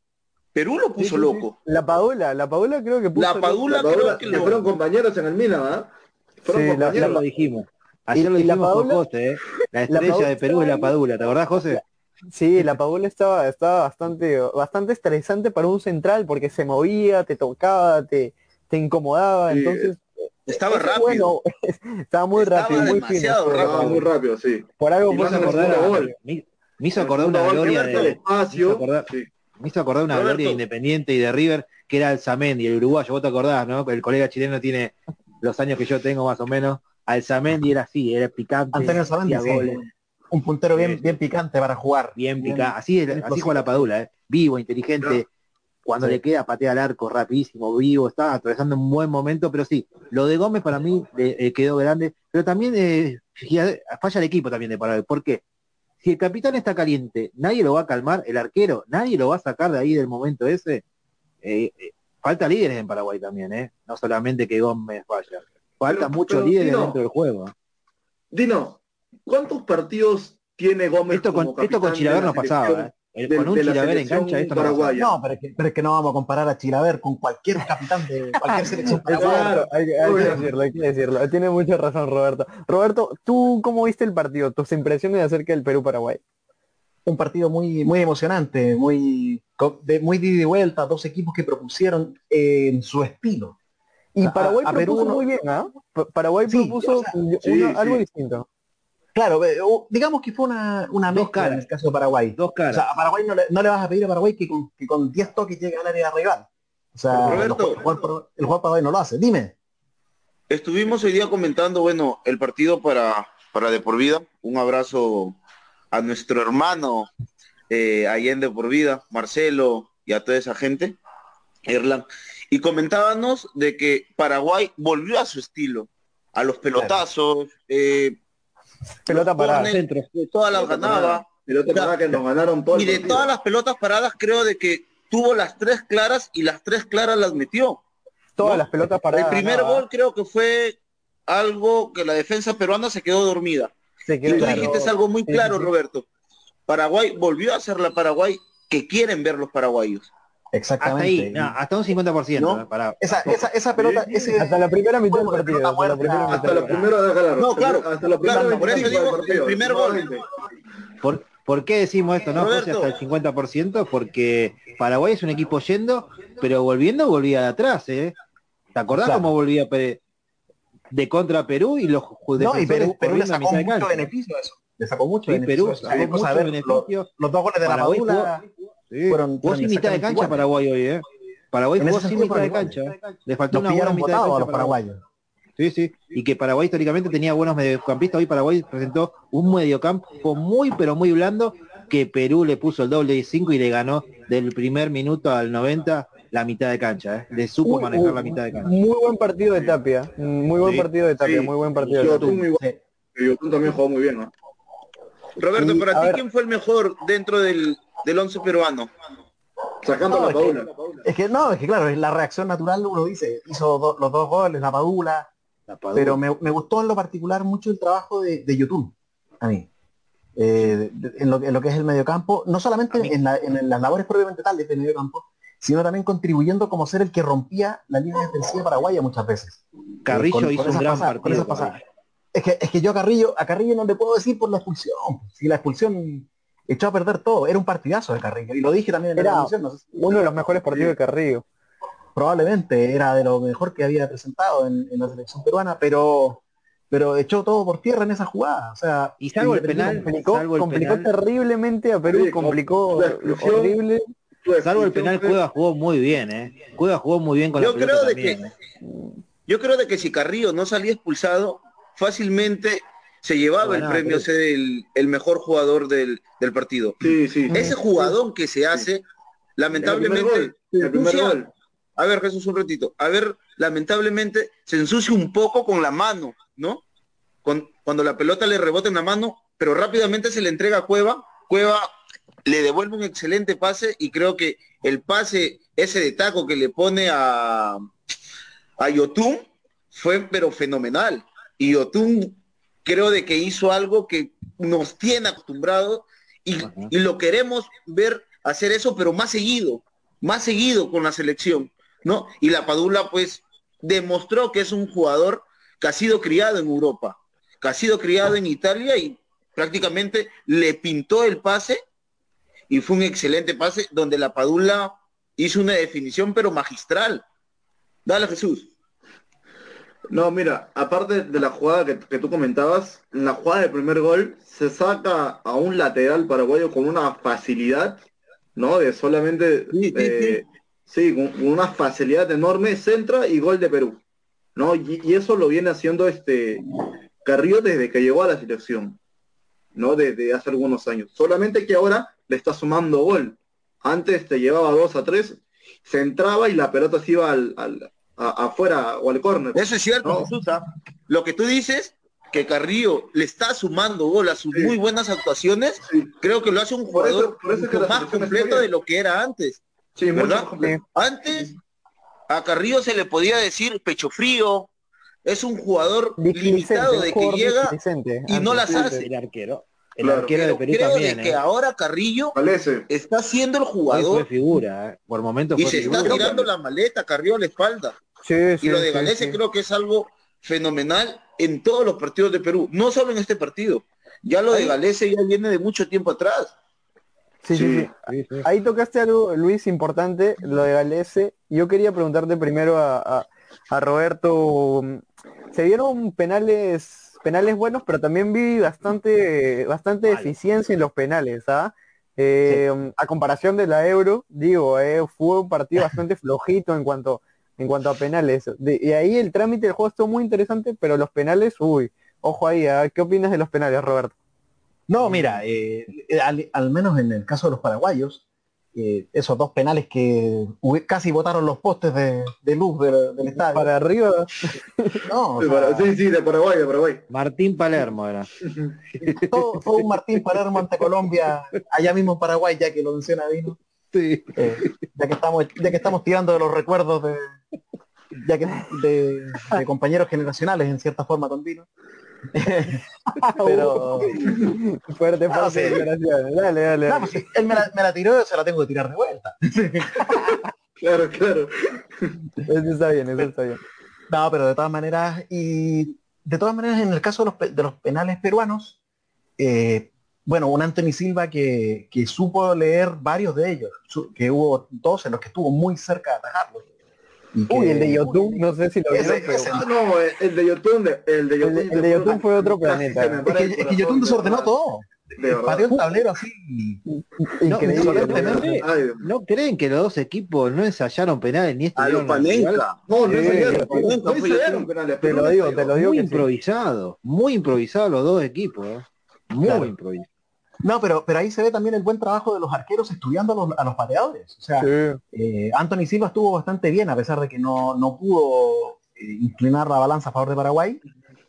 E: Perú lo puso
A: sí, sí.
E: loco.
A: La Padula, la Padula creo que puso
E: La Padula
B: La Padula,
E: creo que
B: que
E: lo-
B: fueron compañeros en el Milan, ¿ah? Fueron
A: Sí, la-
B: compañeros.
C: lo dijimos. Ayer lo
A: la
C: dijimos con
A: Padula-
C: José, ¿eh? La estrella
A: Padula
C: de Perú es la. Padula. ¿Te acordás, José?
A: Sí, la Padula estaba, estaba bastante, bastante estresante para un central porque se movía, te tocaba, te, te incomodaba,
B: Sí,
A: entonces
E: Estaba rápido.
A: bueno, [laughs] estaba muy
E: Estaba
A: rápido, muy fino.
E: demasiado
A: la
B: Estaba
E: rápido.
B: muy rápido, sí.
A: Por algo
C: Me hizo acordar, me, me hizo acordar una gloria de,
B: espacio.
C: Me hizo acordar- una
E: Roberto.
C: gloria de Independiente y de River, que era el Zamendi, el uruguayo, vos te acordás, ¿no? El colega chileno tiene los años que yo tengo más o menos. Al Zamendi era así, era picante.
D: Antonio
C: hacía
D: sí. Un puntero bien, picante para jugar.
C: bien picante. Así,
D: bien
C: así juega la Padula, ¿eh? Vivo, inteligente. Cuando
D: Sí.
C: le queda patea al arco rapidísimo, vivo, está atravesando un buen momento, pero sí, lo de Gómez para mí le- eh, quedó grande, pero también eh, falla el equipo también de Paraguay. ¿Por qué? Si el capitán está caliente, nadie lo va a calmar, el arquero, nadie lo va a sacar de ahí del momento ese. Eh, eh, falta líderes en Paraguay también, ¿eh? No solamente que Gómez vaya. Falta
B: Pero-
C: muchos
B: pero,
C: líderes dentro del juego.
B: Dino, ¿cuántos partidos tiene Gómez
C: Esto
B: como
C: con, esto con
B: capitán
C: Chilaver
B: la
C: no pasaba? ¿eh? El-
B: de-
C: con un
B: de la
C: Chilaver en cancha esto no pasaba.
B: paraguaya?
D: No, pero es, que, pero es que no vamos a comparar a Chilaver con cualquier capitán de cualquier selección [laughs] paraguaya.
A: Claro, hay, que- hay que
B: Obvio.
A: decirlo, hay que decirlo. Tiene mucha razón Roberto. Roberto, ¿tú cómo viste el partido? Tus impresiones acerca del Perú-Paraguay.
D: Un partido muy, muy emocionante, muy, de, muy de ida y vuelta, dos equipos que propusieron eh, en su estilo.
A: Y
D: A-
A: Paraguay
D: a Perú
A: propuso
D: no-
A: muy bien, ¿ah? Pa- Paraguay
D: Sí,
A: propuso
D: o sea,
A: una-
B: sí,
A: algo
B: sí.
A: distinto.
D: Claro, o- digamos que fue una, una mezcla
C: caras.
D: en el caso de Paraguay.
C: Dos
D: O
C: caras.
D: sea, a Paraguay no le, no le vas a pedir a Paraguay que con, que con 10 toques llegue al área rival. O sea,
E: Roberto.
D: el, jugador, el jugador Paraguay no lo hace. Dime.
E: Estuvimos hoy día comentando, bueno, el partido para, para De Por Vida. Un abrazo a nuestro hermano eh, Allende Por Vida, Marcelo y a toda esa gente, Erlan. Y comentábamos de que Paraguay volvió a su estilo, a los pelotazos, eh,
A: Pelota
E: los
A: parada.
C: Centro.
E: de todas las ganaba.
B: Pelota
E: Ya.
B: parada que nos ganaron todo el
E: Y de
B: partido.
E: todas las pelotas paradas, creo de que tuvo las tres claras y las tres claras las metió.
A: Todas
E: ¿no?
A: las pelotas paradas.
E: El primer
A: ganaba.
E: gol creo que fue algo que la defensa peruana se quedó dormida.
A: Se
E: Y
A: quedó
E: tú
A: claro.
E: dijiste algo muy claro,
A: sí, sí.
E: Roberto. Paraguay volvió a ser la Paraguay que quieren ver los paraguayos.
C: Hasta
D: Exactamente.
C: ahí, no, hasta un 50%.
E: ¿No?
C: ¿eh? Para,
D: Esa, esa, esa pelota,
B: Sí,
D: ese,
A: Hasta la primera mitad del partido.
D: pelota
A: Hasta la
D: muerta.
A: primera mitad
B: Hasta
A: del
B: la
A: partido.
B: primera.
E: No, claro,
B: Hasta la primera
E: claro, por eso
B: 25
E: digo,
B: del partido,
E: el primer gol.
C: ¿Por, por qué decimos esto, no, José, hasta el 50%? Porque Paraguay es un equipo yendo, pero volviendo volvía de atrás, ¿eh? ¿Te acordás
D: Claro.
C: cómo volvía de contra Perú y los
D: No, y Perú, Perú le sacó
C: mitad de
D: mucho beneficio a eso. Le sacó mucho
C: Sí,
D: beneficio
C: Perú sacó mucho beneficio.
D: Los, los dos goles de la
C: Paraguay
D: Padula
C: Sí.
D: fueron,
C: Jugó sin mitad de cancha. Paraguay hoy, ¿eh? Paraguay jugó sin mitad de cancha. Le faltó
D: Nos
C: una buena mitad de cancha
D: a los
C: para Paraguay.
D: paraguayos.
C: Sí, sí. Y que Paraguay históricamente tenía buenos mediocampistas. Hoy Paraguay presentó un mediocampo muy, pero muy blando que Perú le puso el doble de 5 y le ganó del primer minuto al 90 la mitad de cancha. ¿eh? Le supo
A: Uy,
C: manejar
A: uy,
C: la mitad de cancha.
A: Muy buen partido de Tapia. Muy buen
C: Sí,
A: partido de Tapia.
B: sí.
A: Muy buen partido de Tapia.
B: muy.
D: Sí.
B: también jugó muy bien, ¿no?
E: Roberto,
A: Y,
E: para ti,
A: ver-
E: ¿quién fue el mejor dentro del, del once peruano?
B: Sacando
D: No,
B: la
D: es que-
B: Paula.
D: Es que no, es que claro, es la reacción natural, uno dice, hizo do- los dos goles, la padula,
C: La Padula.
D: pero me, me gustó en lo particular mucho el trabajo de, de YouTube, a mí. Eh, de- en, lo, que- en lo que es el mediocampo, no solamente en, la- en las labores propiamente tales del mediocampo, sino también contribuyendo como ser el que rompía la línea defensiva paraguaya muchas veces.
C: Carrillo
D: con
C: hizo un gran
D: pasadas-
C: partido.
D: Es que, es que yo a Carrillo, a Carrillo no le puedo decir por la expulsión. Si la expulsión echó a perder todo, era un partidazo de Carrillo. Y lo dije también en
A: Era-
D: la transmisión, no sé si-
A: Uno de los mejores partidos de Carrillo.
D: probablemente era de lo mejor que había presentado en, en la selección peruana, pero pero echó todo por tierra en esa jugada. O sea,
C: Y salvo el penal,
A: Complicó,
C: salvo el
A: complicó
C: penal,
A: terriblemente a Perú,
B: Sí,
A: complicó
B: la expulsión.
A: horrible.
C: salvo el penal, Cueva jugó muy bien, ¿eh? Cueva jugó muy bien con
E: Yo
C: la
E: creo de
C: también,
E: que-
C: ¿eh?
E: Yo creo de que si Carrillo no salía expulsado, fácilmente se llevaba el premio a
C: creo.
E: ser el, el mejor jugador del, del partido.
B: Sí, sí.
E: Ese jugadón que se hace,
B: El primer
E: lamentablemente,
B: gol, el primer gol.
E: A ver, Jesús, un ratito. A ver, lamentablemente se ensucia un poco con la mano, ¿no? Con- cuando la pelota le rebota en la mano, pero rápidamente se le entrega a Cueva. Cueva le devuelve un excelente pase y creo que el pase, ese de taco que le pone a, a Yotun, fue pero fenomenal. Y Yotun creo de que hizo algo que nos tiene acostumbrados y, y lo queremos ver hacer eso, pero más seguido, más seguido con la selección, ¿no? Y la Padula, pues, demostró que es un jugador que ha sido criado en Europa, que ha sido criado en Italia y prácticamente le pintó el pase y fue un excelente pase donde la Padula hizo una definición pero magistral. Dale Jesús.
B: No, mira, aparte de la jugada que, que tú comentabas, en la jugada del primer gol se saca a un lateral paraguayo con una facilidad, ¿no? De solamente,
E: Sí, sí,
B: eh, sí, con, con una facilidad enorme, centra y gol de Perú, ¿no? Y, y eso lo viene haciendo este Carrillo desde que llegó a la selección, ¿no? Desde hace algunos años. Solamente que ahora le está sumando gol. Antes te llevaba dos a tres, se entraba y la pelota se iba al, al- a- afuera o al córner.
E: Eso es cierto. Lo que tú dices, que Carrillo le está sumando gol a sus
B: Sí.
E: muy buenas actuaciones,
B: Sí.
E: creo que lo hace un
B: Por eso-
E: jugador
B: por eso
E: más completo de lo que era antes.
B: Sí, mucho
E: ¿verdad? Antes a Carrillo se le podía decir pecho frío, es un jugador limitado de que llega y no las hace.
C: El arquero. El
B: Claro.
C: arquero de Perú
E: creo
C: también,
E: de que
C: ¿eh?
E: ahora Carrillo
B: Parece.
E: está siendo el jugador
C: figura, ¿eh? Por momentos
E: y
C: fue
E: se está tirando la maleta Carrillo a la espalda.
A: Sí, sí,
E: Y lo de
A: sí,
E: Galese
A: sí.
E: creo que es algo fenomenal en todos los partidos de Perú, no solo en este partido. Ya lo de Galese ya viene de mucho tiempo atrás.
A: Sí, sí,
B: Sí.
A: sí.
C: Sí, sí.
A: Ahí tocaste algo, Luis, importante, lo de Galese. Yo quería preguntarte primero a, a- a Roberto. mm, Se vieron penales, penales buenos, pero también vi bastante, bastante
C: Malo.
A: eficiencia en los penales, ¿ah? Eh, A comparación de la Euro, digo, eh, fue un partido [laughs] bastante flojito en cuanto, en cuanto a penales. De- y ahí el trámite del juego estuvo muy interesante, pero los penales, uy, ojo ahí, ¿ah? ¿qué opinas de los penales, Roberto?
D: No, mira, eh, eh, al, al menos en el caso de los paraguayos, eh, esos dos penales que casi botaron los postes de, de luz del, del estadio.
A: Para arriba,
D: No, o
B: Sí,
D: sea,
B: para- sí, sí, de Paraguay, de Paraguay.
C: Martín Palermo era. [laughs]
D: todo, todo un Martín Palermo ante Colombia, allá mismo en Paraguay, ya que lo menciona Vino,
C: Sí.
D: eh, ya que estamos, ya que estamos tirando de los recuerdos de, ya que de, de compañeros generacionales en cierta forma con Vino. [laughs] Pero
A: fuerte,
D: Ah,
A: fuerte
D: sí.
A: declaraciones. Dale, dale.
D: no, pues, él me la, me la tiró, se la tengo que tirar de vuelta. [laughs]
B: Claro, claro.
A: Eso está bien, eso está bien.
D: No, pero de todas maneras, y de todas maneras, en el caso de los, de los penales peruanos, eh, bueno, un Anthony Silva que, que supo leer varios de ellos, que hubo dos en los que estuvo muy cerca de atajarlos. Y que-
A: Uy, el de YouTube, no sé si lo
D: Ese-
A: vieron, pero
D: ese-
B: Ah, no, el de Yotun, el de
A: El de-
B: Yotun.
A: el de Yotun fue otro planeta.
D: Es que,
B: el
D: es que Yotun
B: de
D: desordenó todo.
B: De.
D: Pateó el tablero así.
A: increíble. ¿no?
B: Dios.
C: ¿No creen que los dos equipos no ensayaron penales ni
E: A
C: estuvieron
E: lo
C: en la rival?
E: Panenka.
B: No, no ensayaron, no
E: Yotun.
B: penales,
A: Te lo
B: no
A: digo, te lo digo
C: Muy
A: que sí.
C: improvisado, muy improvisados los dos equipos, ¿eh? muy
D: Claro.
C: improvisados.
D: No, pero, pero ahí se ve también el buen trabajo de los arqueros estudiando a los, a los pateadores. O sea,
A: Sí.
D: Eh, Anthony Silva estuvo bastante bien a pesar de que no, no pudo eh, inclinar la balanza a favor de Paraguay.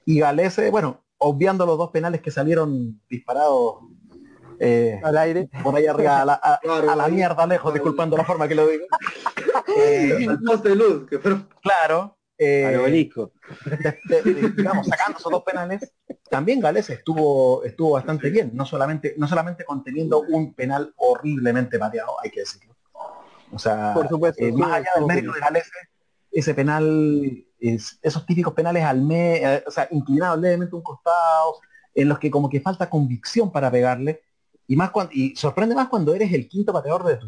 D: Y Galese, bueno, obviando los dos penales que salieron disparados eh,
A: Al aire.
D: por ahí arriba a la, a-
B: Claro,
D: a la mierda lejos, disculpando la forma que lo digo. [laughs] Eh,
B: luz, que
D: claro. Eh,
C: Al obelisco.
D: de- de- digamos, sacando esos dos penales, también Gales estuvo, estuvo bastante bien, no solamente, no solamente conteniendo un penal horriblemente pateado, hay que decirlo. O sea,
A: Por supuesto,
D: eh, más allá del mérito de Gales, ese penal, es, esos típicos penales al me, eh, o sea, inclinados levemente a un costado, en los que como que falta convicción para pegarle, y más cuando, y sorprende más cuando eres el quinto pateador de tu,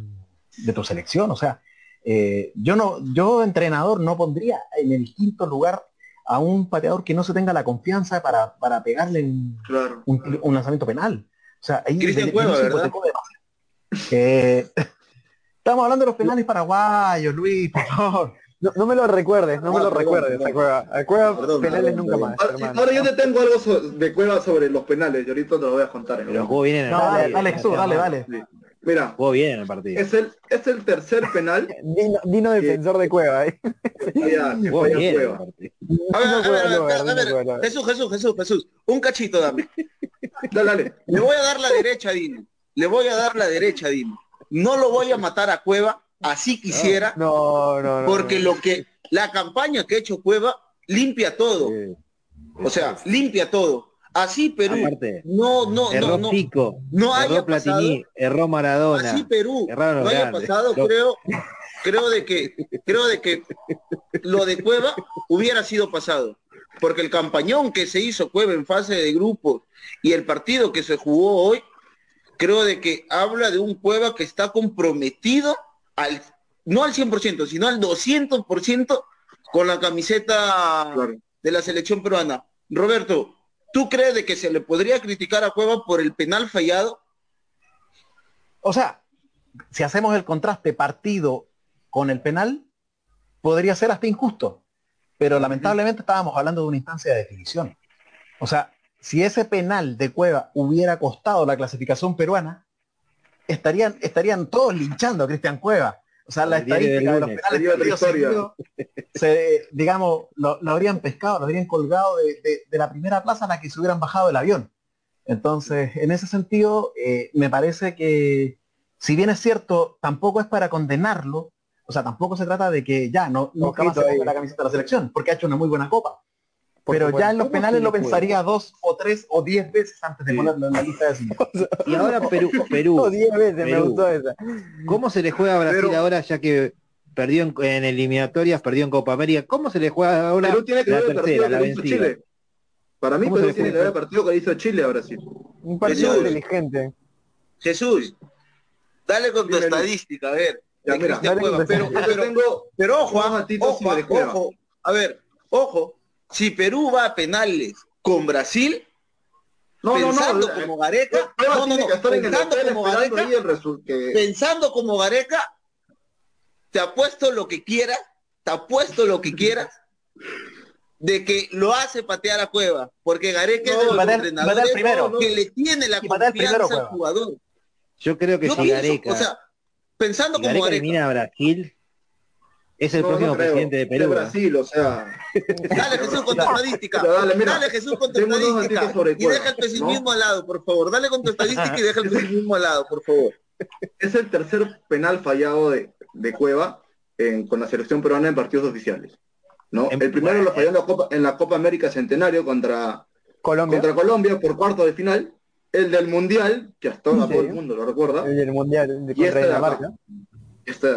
D: de tu selección, o sea, eh, yo no, yo entrenador no pondría en el quinto lugar a un pateador que no se tenga la confianza para, para pegarle un,
B: Claro.
D: un lanzamiento penal. O sea, ahí
E: Cristian
D: Beneficio
E: Cueva, ¿verdad?
D: hipotecó demasiado. Eh, [laughs] estamos hablando de los penales paraguayos, Luis, por favor.
A: No, no me lo recuerdes, no me lo
B: perdón,
A: recuerdes
B: perdón.
A: a Cueva. A Cueva
B: Perdón,
A: penales
B: perdón,
A: nunca
B: perdón.
A: más,
B: Ahora,
A: hermano.
B: ahora yo te tengo algo so- de cueva sobre los penales y ahorita te lo voy a contar.
C: Pero en el
D: No, dale,
C: partido.
D: dale, Jesús, dale, dale.
B: Mira,
C: Jugó bien en el partido.
B: es el, es el tercer penal. [laughs]
A: Dino, Dino defensor de Cueva, ¿eh?
C: Jugó bien
B: cueva.
C: partido.
E: A ver, a ver, a ver, a ver,
A: puedo lograr.
E: Jesús, Jesús, Jesús, Jesús, un cachito dame.
B: Dale, dale.
E: Le voy a dar la derecha a Dino. Le voy a dar la derecha a Dino. No lo voy a matar a Cueva, así quisiera,
A: No, no, no.
E: porque
A: no.
E: lo que la campaña que ha hecho Cueva limpia todo.
C: Sí.
E: O sea, limpia todo. Así Perú.
C: Aparte,
E: No, no,
C: erró
E: no, no.
C: Pico,
E: No haya
C: erró Platini, erró Maradona.
E: Así Perú
C: Erraron
E: no haya
C: grandes.
E: pasado, creo, creo de que, creo de que lo de Cueva hubiera sido pasado. Porque el campañón que se hizo Cueva en fase de grupos y el partido que se jugó hoy, creo de que habla de un Cueva que está comprometido al, no al 100%, sino al 200% con la camiseta
B: Claro.
E: de la selección peruana. Roberto, ¿tú crees de que se le podría criticar a Cueva por el penal fallado?
D: O sea, si hacemos el contraste partido con el penal, podría ser hasta injusto. Pero lamentablemente estábamos hablando de una instancia de definición. O sea, si ese penal de Cueva hubiera costado la clasificación peruana, estarían, estarían todos linchando a Cristian Cueva. O sea, la
C: El
D: estadística de los penales perdidos seguidos, se, digamos, lo, lo habrían pescado, lo habrían colgado de, de- de la primera plaza a la que se hubieran bajado del avión. Entonces, en ese sentido, eh, me parece que, si bien es cierto, tampoco es para condenarlo, o sea, tampoco se trata de que ya no nunca más se ponga la camiseta de la selección, porque ha hecho una muy buena copa. Pero ya en los
C: ¿Cómo
D: penales lo pensaría dos o tres o diez veces antes de
C: Sí.
D: ponerlo en la lista de [laughs] cinco.
C: Y ahora Perú,
A: No,
C: Perú, [laughs]
A: diez veces me gustó esa.
C: ¿cómo se le juega a Brasil
B: Pero-
C: ahora ya que perdió en, en eliminatorias, perdió en Copa América? ¿Cómo se le juega ahora
B: Perú tiene que
C: la
B: ver el partido
C: tercera,
B: que hizo
C: vencida?
B: Chile. Para mí
C: ¿Cómo se
B: Perú tiene que el partido que hizo Chile a Brasil.
A: Un partido
E: Jesús.
A: inteligente.
E: Jesús, dale con tu estadística, a ver.
B: Ya, mira,
E: pero, pero, ojo, ojo, a ver, ojo, si Perú va a penales con Brasil,
B: No,
E: pensando
B: no.
E: como Gareca, no, no, no,
B: el
E: pensando como Gareca,
B: el
E: pensando como Gareca, te apuesto lo que quieras, te apuesto lo que quieras, de que lo hace patear a Cueva, porque Gareca es entrenadores
D: primero.
E: que le tiene la
D: el
E: confianza
D: primero,
E: al jugador.
C: Yo creo que
E: Yo
C: si
E: pienso,
C: Gareca,
E: o sea, pensando
C: si
E: como
C: Gareca
E: Gareca,
C: elimina a Brasil, es el
B: No,
C: próximo
B: no
C: presidente de Perú. ¿eh?
B: Brasil, o sea.
E: Dale Jesús con tu estadística.
B: Dale, mira,
E: Dale Jesús con tu estadística. Y deja el pesimismo
B: ¿no?
E: al lado, por favor. Dale con tu estadística y deja [laughs] el pesimismo al lado, por favor.
B: Es el tercer penal fallado de, de Cueva en- con la selección peruana en partidos oficiales. ¿no?
C: En-
B: El primero lo falló en la Copa, en la Copa América Centenario contra,
A: Colombia.
B: contra Colombia por cuarto de final. El del Mundial, que hasta ahora todo el mundo lo recuerda.
A: El del mundial de
B: Y
A: contra
B: de
A: Dinamarca.
B: acá.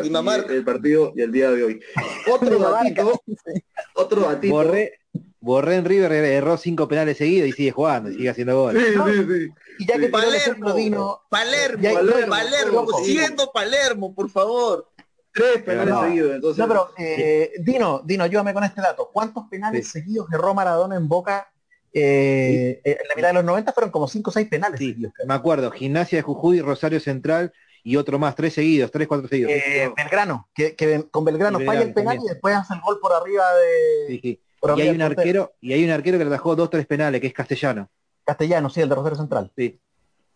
E: Dinamarca.
B: y el partido y el día de hoy. [laughs] Otro datito, otro datito.
C: Borré, Borré en River erró cinco penales seguidos y sigue jugando, y sigue haciendo
B: Sí,
C: goles.
B: sí, sí.
D: Y ya que
B: Sí.
D: el
E: Palermo,
D: Dino,
E: Palermo,
D: Ya-
E: Palermo,
B: Palermo,
E: Palermo, siendo Palermo, por favor.
B: Tres penales
C: no.
B: seguidos. Entonces,
D: No, pero eh, Dino, Dino, ayúdame con este dato. ¿Cuántos penales
C: Sí.
D: seguidos erró Maradona en Boca eh, en la mitad de los 90? Fueron como 5 o 6 penales
C: Sí, me acuerdo, Gimnasia de Jujuy, Rosario Central y otro más, tres seguidos, tres, cuatro seguidos.
D: Eh, Belgrano, que, que con Belgrano falla el penal
C: también.
D: y después hace el gol por arriba de
C: Sí, sí.
D: por
C: Y
D: arriba
C: hay un arquero, y hay un arquero que le atajó dos, tres penales, que es castellano.
D: Castellano, sí, el de Rosario Central.
C: Sí,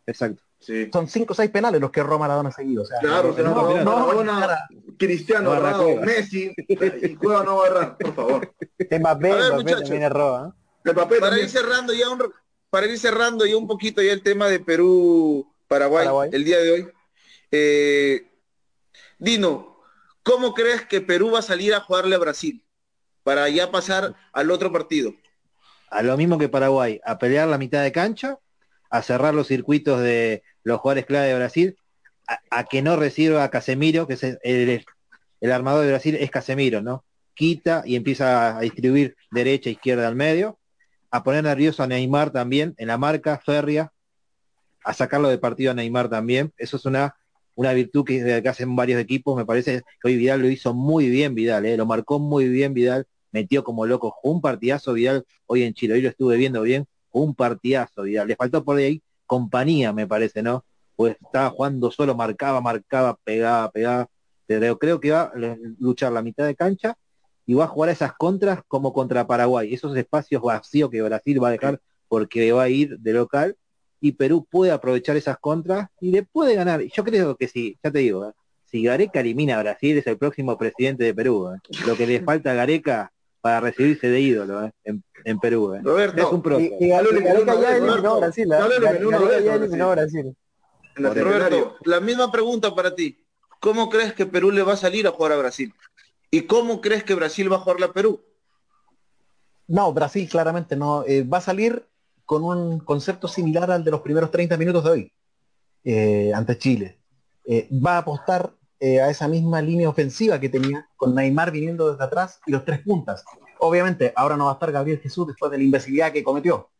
C: exacto.
B: sí.
D: Son 5 o 6 penales los que erró Maradona seguidos. O sea,
B: Claro,
C: no, no,
B: Maradona,
C: no,
B: Maradona, Cristiano,
C: No
B: Ronaldo. Messi y Cueva no va a errar, por favor. [laughs]
A: Mbappé, Mbappé también erró, ¿eh?
B: El papel
E: Para
B: también.
E: ir cerrando ya un, para ir cerrando ya un poquito ya el tema de Perú, Paraguay,
A: Paraguay.
E: el día de hoy. Eh, Dino, ¿cómo crees que Perú va a salir a jugarle a Brasil para ya pasar al otro partido?
C: A lo mismo que Paraguay, a pelear la mitad de cancha, a cerrar los circuitos de los jugadores clave de Brasil, a, que no reciba a Casemiro, que es el armador de Brasil es Casemiro, ¿no? Quita y empieza a distribuir derecha, izquierda al medio, a poner nervioso a Neymar también en la marca férrea, a sacarlo de partido a Neymar también. Eso es una, una virtud que, que hacen varios equipos. Me parece que hoy Vidal lo hizo muy bien, Vidal, ¿eh? lo marcó muy bien Vidal, metió como loco, un partidazo Vidal hoy en Chile, hoy lo estuve viendo bien, un partidazo Vidal. Le faltó por ahí compañía, me parece, ¿no? Pues estaba jugando solo, marcaba, marcaba, pegaba, pegaba. Pero creo que va a luchar la mitad de cancha y va a jugar a esas contras como contra Paraguay, esos espacios vacíos que Brasil va a dejar porque va a ir de local y Perú puede aprovechar esas contras y le puede ganar. Yo creo que sí, ya te digo, ¿eh? si Gareca elimina a Brasil es el próximo presidente de Perú. ¿eh? Lo que le [laughs] falta a Gareca para recibirse de ídolo ¿eh? en, en Perú. ¿eh?
E: Roberto,
C: Es un pro.
A: Y, y
B: Dale,
A: Gareca
B: eliminó una
A: ya
B: vez,
A: eliminó a
B: Marco.
A: Brasil.
B: Dale, eliminó una
A: Gareca
B: vez
A: ya
B: a
A: eliminó a Brasil.
B: En el
E: Roberto, la misma pregunta para ti. ¿Cómo crees que Perú le va a salir a jugar a Brasil? ¿Y cómo crees que Brasil va a jugarle a Perú?
D: No, Brasil claramente no. eh, va a salir con un concepto similar al de los primeros 30 minutos de hoy eh, ante Chile. Eh, va a apostar eh, a esa misma línea ofensiva que tenía con Neymar viniendo desde atrás y los tres puntas. Obviamente, ahora no va a estar Gabriel Jesús después de la imbecilidad que cometió,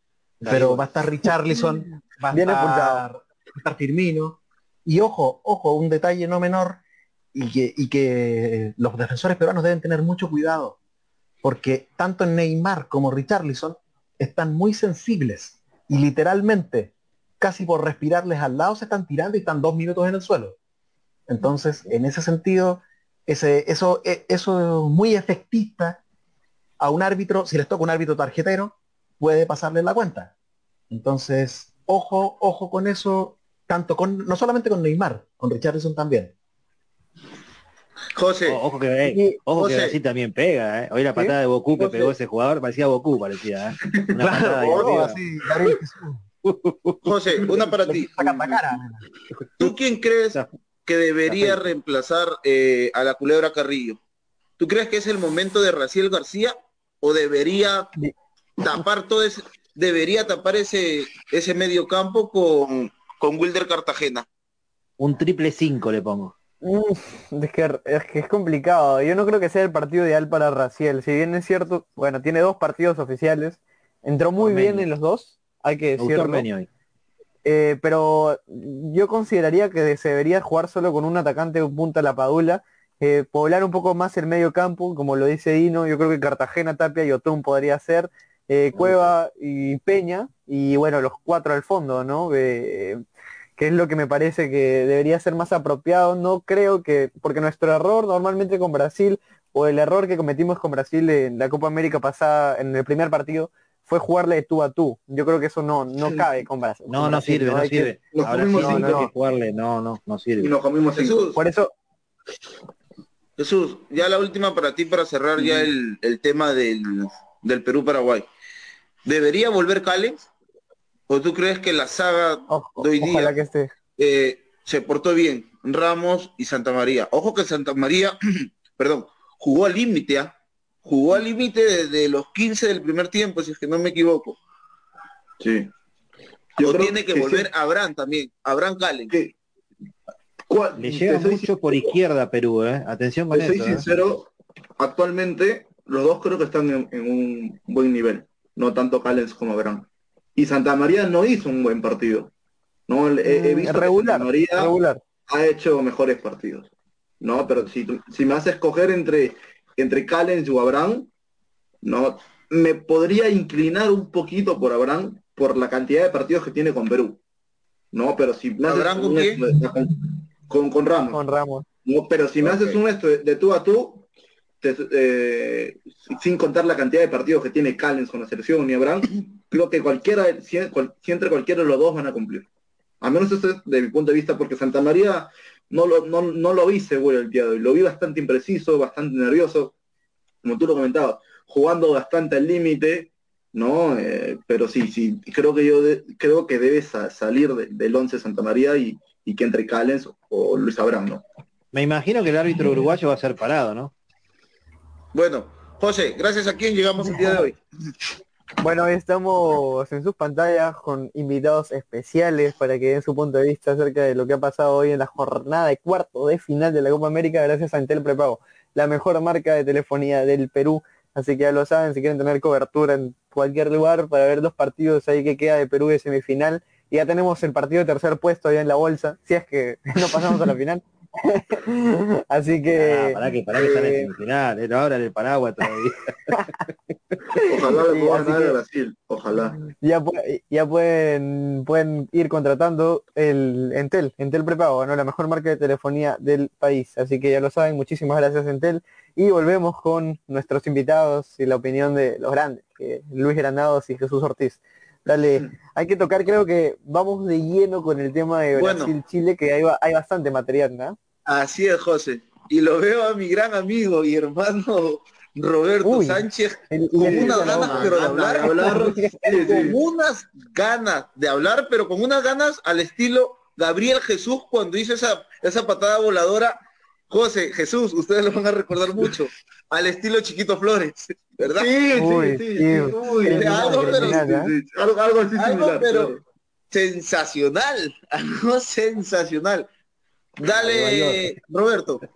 D: pero va a estar Richarlison, va a estar, va a estar Firmino. Y ojo, ojo, un detalle no menor y que, y que los defensores peruanos deben tener mucho cuidado porque tanto Neymar como Richarlison están muy sensibles y literalmente casi por respirarles al lado se están tirando y están dos minutos en el suelo. Entonces, en ese sentido, ese, eso, e- eso muy efectista a un árbitro, si les toca un árbitro tarjetero, puede pasarle la cuenta. Entonces, ojo, ojo con eso, tanto con, no solamente con Neymar, con Richarlison también.
E: José,
C: O- Ojo que, eh, ojo que. Brasil también pega, ¿eh? Hoy la patada de Goku que
E: José.
C: pegó ese jugador parecía Goku, parecía, ¿eh? [laughs] Una patada
D: así, Jesús, [laughs]
E: José, una para ti. ¿Tú quién crees que debería reemplazar eh, a la culebra Carrillo? ¿Tú crees que es el momento de Raciel García o debería tapar todo ese, debería tapar ese, ese medio campo con, con Wilder Cartagena?
C: Un triple 5 le pongo.
A: Es, que, es que es complicado. Yo no creo que sea el partido ideal para Raciel. Si bien es cierto, bueno, tiene dos partidos oficiales. Entró muy bien en los dos, hay que decirlo. Eh, pero yo consideraría que se debería jugar solo con un atacante de punta a la padula, eh, poblar un poco más el medio campo, como lo dice Dino, yo creo que Cartagena, Tapia y Otún podría ser, eh, Cueva y Peña, y bueno, los cuatro al fondo, ¿no? Que es lo que me parece que debería ser más apropiado, no creo que, porque nuestro error normalmente con Brasil, o el error que cometimos con Brasil en la Copa América pasada, en el primer partido, fue jugarle de tú a tú. Yo creo que eso no, no cabe con Brasil.
C: No,
A: con
C: no sirve, no
A: que-
C: sirve.
B: Nos
C: Ahora sí hay
A: cinco.
C: que jugarle, no, no, no
B: Y
C: sirve.
B: nos comimos cinco.
E: Jesús,
A: Por eso,
E: Jesús, ya la última para ti para cerrar ya el, el tema del, del Perú-Paraguay. ¿Debería volver Callens? ¿O tú crees que la saga
A: ojo,
E: de hoy día
A: que esté.
E: eh, se portó bien? Ramos y Santa María. Ojo que Santa María, [clears throat] perdón, jugó al límite, ¿ah? Jugó al límite desde los 15 del primer tiempo, si es que no me equivoco.
B: Sí.
E: o
B: creo
E: tiene que,
B: sí,
E: volver Abraham también, Abraham
B: que- ¿cuál-
C: Le llega mucho por izquierda Perú, ¿eh? Atención con
B: Te soy.
C: ¿eh?
B: sincero, actualmente los dos creo que están en, en un buen nivel, no tanto Callens como Abraham. Y Santa María no hizo un buen partido. No, he, he
A: Mm,
B: visto
A: regular,
B: que Santa María
A: regular.
B: ha hecho mejores partidos. No, pero si, tú- si me haces escoger entre, entre Callens o Abraham, no, me podría inclinar un poquito por Abraham por la cantidad de partidos que tiene con Perú. No, pero si me haces
E: ¿Abraham con
B: un
E: quién?
B: esto de- con, con Ramos.
A: Con Ramos.
B: No, pero si me haces un esto de, de tú a tú, eh, sin contar la cantidad de partidos que tiene Callens con la selección ni Abraham, [clears throat] creo que cualquiera, si, cual- si entre cualquiera de los dos van a cumplir. Al menos eso es de mi punto de vista, porque Santa María no lo, no, no lo vi seguro el día de hoy. Lo vi bastante impreciso, bastante nervioso, como tú lo comentabas, jugando bastante al límite ¿no? Eh, pero sí, sí, creo que yo de- creo que debe sa- salir de- del 11 Santa María y, y que entre Callens o Luis Abraham, ¿no?
C: Me imagino que el árbitro uruguayo va a ser parado, ¿no?
E: Bueno, José, gracias a quién llegamos el día de hoy.
A: Bueno, hoy estamos en sus pantallas con invitados especiales para que den su punto de vista acerca de lo que ha pasado hoy en la jornada de cuarto de final de la Copa América gracias a Entel Prepago, la mejor marca de telefonía del Perú. Así que ya lo saben, si quieren tener cobertura en cualquier lugar para ver dos partidos ahí que queda de Perú de semifinal. Y ya tenemos el partido de tercer puesto allá en la bolsa, si es que [laughs] no pasamos a la final. [laughs] Así que...
C: Ah, para que, para que están en
A: eh,
C: semifinal, eh, no abran el paraguas todavía. [laughs]
B: Ojalá puedan
A: así
B: ganar a Brasil, ojalá.
A: ya, ya pueden, pueden ir contratando el Entel, Entel prepago, ¿no? La mejor marca de telefonía del país. Así que ya lo saben, muchísimas gracias Entel. Y volvemos con nuestros invitados y la opinión de los grandes, que Luis Granados y Jesús Ortiz. Dale, [clears throat] hay que tocar, creo que vamos de lleno con el tema de
E: Bueno.
A: Brasil-Chile, que hay, hay bastante material, ¿no?
E: Así es, José. Y lo veo a mi gran amigo y hermano Roberto
A: Uy.
E: Sánchez
A: El-
E: con
A: el-
E: unas ganas,
A: no,
E: pero de hablar,
B: de hablar, [laughs] sí, sí.
E: con unas ganas de hablar, pero con unas ganas al estilo Gabriel Jesús cuando hizo esa, esa patada voladora. José, Jesús, ustedes lo van a recordar mucho, al estilo Chiquito Flores, ¿verdad?
B: Sí,
A: Uy,
B: sí, sí,
A: sí.
B: uy,
E: algo, pero-
B: algo, algo así
E: Algo,
B: similar,
E: pero sensacional, [laughs] algo sensacional. Dale, Roberto. [laughs]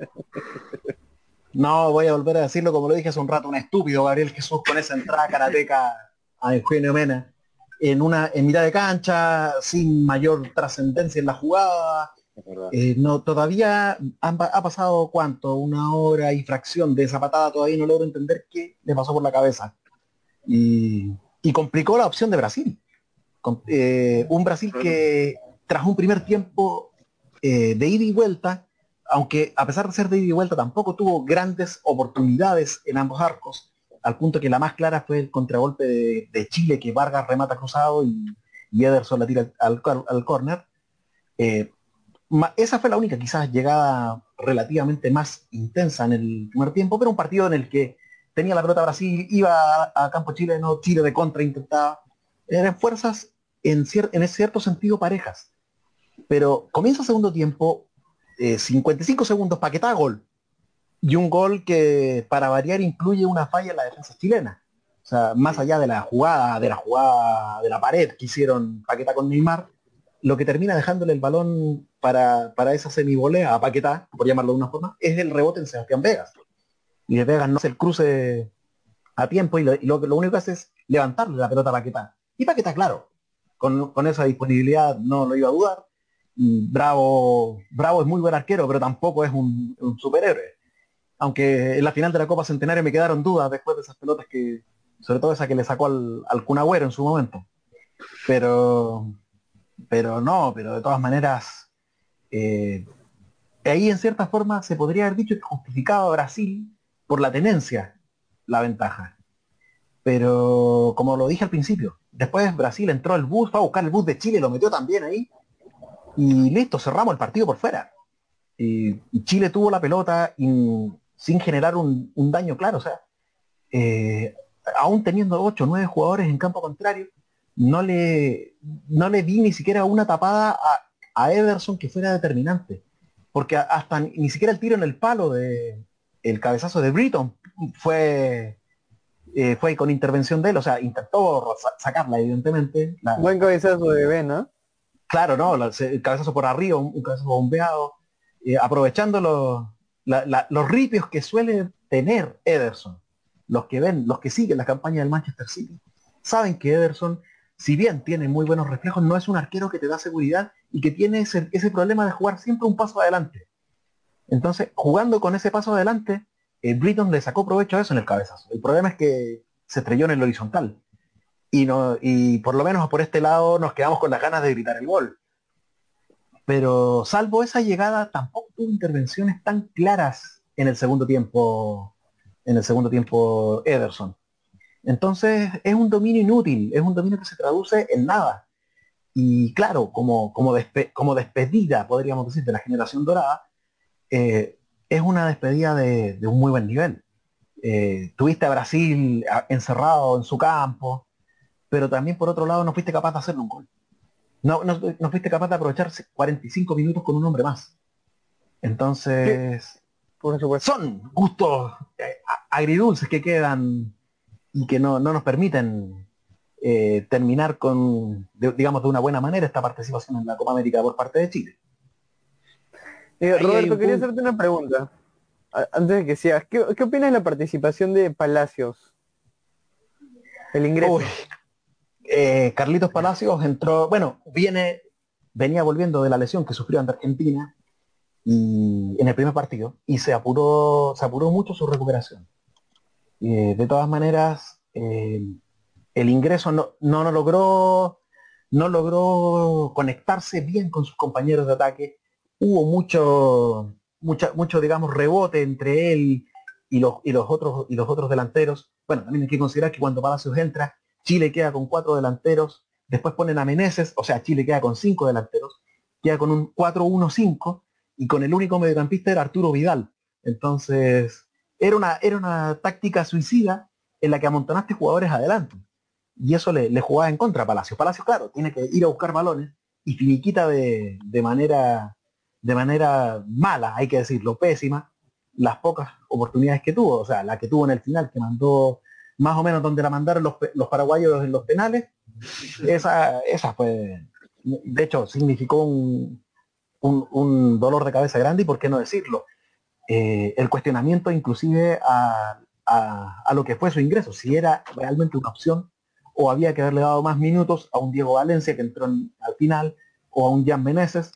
D: No, voy a volver a decirlo como lo dije hace un rato, un estúpido Gabriel Jesús con esa entrada karateca a Eugenio Mena en una en mitad de cancha, sin mayor trascendencia en la jugada. Eh, no, todavía han ha pasado cuánto, una hora y fracción de esa patada, todavía no logro entender qué le pasó por la cabeza. Y, y complicó la opción de Brasil. Com- eh, un Brasil que tras un primer tiempo eh, de ida y vuelta, aunque a pesar de ser de ida y vuelta tampoco tuvo grandes oportunidades en ambos arcos, al punto que la más clara fue el contragolpe de, Chile que Vargas remata cruzado y, Ederson la tira al, al, córner. Eh, esa fue la única quizás llegada relativamente más intensa en el primer tiempo, pero un partido en el que tenía la pelota Brasil, iba a, campo chileno, Chile de contra intentaba. Eran fuerzas en, en cierto sentido parejas. Pero comienza el segundo tiempo, eh, 55 segundos, Paquetá gol. Y un gol que para variar incluye una falla en la defensa chilena. O sea, más allá de la jugada, de la jugada de la pared que hicieron Paquetá con Neymar, lo que termina dejándole el balón para, para esa semivolea a Paquetá, por llamarlo de una forma, es el rebote en Sebastián Vegas. Y de Vegas no hace el cruce a tiempo y lo, y lo, lo único que hace es levantarle la pelota a Paquetá. Y Paquetá, claro, con, con esa disponibilidad no lo iba a dudar. Bravo, Bravo es muy buen arquero, pero tampoco es un, superhéroe. Aunque en la final de la Copa Centenario me quedaron dudas después de esas pelotas que, sobre todo esa que le sacó al, al Kun Agüero en su momento. Pero, pero no, pero de todas maneras, eh, ahí en cierta forma se podría haber dicho que justificaba a Brasil por la tenencia la ventaja. Pero como lo dije al principio, después Brasil entró al bus, fue a buscar el bus de Chile, lo metió también ahí. Y listo, cerramos el partido por fuera. Y, Chile tuvo la pelota sin generar un, daño claro. O sea, eh, aún teniendo 8 o 9 jugadores en campo contrario, no le, no le vi ni siquiera una tapada a, a Ederson que fuera determinante. Porque hasta ni siquiera el tiro en el palo de el cabezazo de Britton fue eh, fue con intervención de él, o sea, intentó sa- sacarla evidentemente.
A: Buen cabezazo de Ben, ¿no?
D: Claro, ¿no? El cabezazo por arriba, un, cabezazo bombeado, eh, aprovechando los ripios que suele tener Ederson. Los que ven, los que siguen la campaña del Manchester City, saben que Ederson, si bien tiene muy buenos reflejos, no es un arquero que te da seguridad y que tiene ese, ese problema de jugar siempre un paso adelante. Entonces, jugando con ese paso adelante, eh, Britton le sacó provecho a eso en el cabezazo. El problema es que se estrelló en el horizontal. Y, no, y por lo menos por este lado nos quedamos con las ganas de gritar el gol. Pero salvo esa llegada, tampoco tuvo intervenciones tan claras en el segundo tiempo, en el segundo tiempo Ederson. Entonces es un dominio inútil, es un dominio que se traduce en nada. Y claro, como, como, como despedida, podríamos decir, de la generación dorada, eh, es una despedida de, un muy buen nivel. Eh, tuviste a Brasil encerrado en su campo, pero también por otro lado no fuiste capaz de hacerle un gol. No, no, no fuiste capaz de aprovechar 45 minutos con un hombre más. Entonces,
A: Por supuesto.
D: son gustos eh, a- agridulces que quedan y que no, no nos permiten eh, terminar con, de- digamos, de una buena manera esta participación en la Copa América por parte de Chile.
A: Eh, Roberto,
C: un
A: quería
C: punto.
A: hacerte una pregunta. A- Antes de que sigas, ¿qué, qué opinas de la participación de Palacios? El ingreso.
D: Uy, eh, Carlitos Palacios entró, bueno, viene, venía volviendo de la lesión que sufrió ante Argentina y en el primer partido y se apuró, se apuró mucho su recuperación. Eh, de todas maneras, eh, el ingreso no, no, logró, no logró conectarse bien con sus compañeros de ataque. Hubo mucho, mucho, digamos, rebote entre él y los, y los otros, y los otros delanteros. Bueno, también hay que considerar que cuando Palacios entra, Chile queda con cuatro delanteros, después ponen a Meneses, o sea, Chile queda con cinco delanteros, queda con un 4-1-5 y con el único mediocampista era Arturo Vidal. Entonces, era una, era una táctica suicida en la que amontonaste jugadores adelante. Y eso le, le jugaba en contra a Palacios. Palacios, claro, tiene que ir a buscar balones y finiquita de, de manera de manera mala, hay que decirlo, pésima, las pocas oportunidades que tuvo. O sea, la que tuvo en el final, que mandó más o menos donde la mandaron los, pe- los paraguayos en los penales, esa, esa fue, de hecho, significó un, un- un dolor de cabeza grande y por qué no decirlo. Eh, el cuestionamiento inclusive a, a- a lo que fue su ingreso, si era realmente una opción o había que haberle dado más minutos a un Diego Valencia que entró en- al final o a un Jan Meneses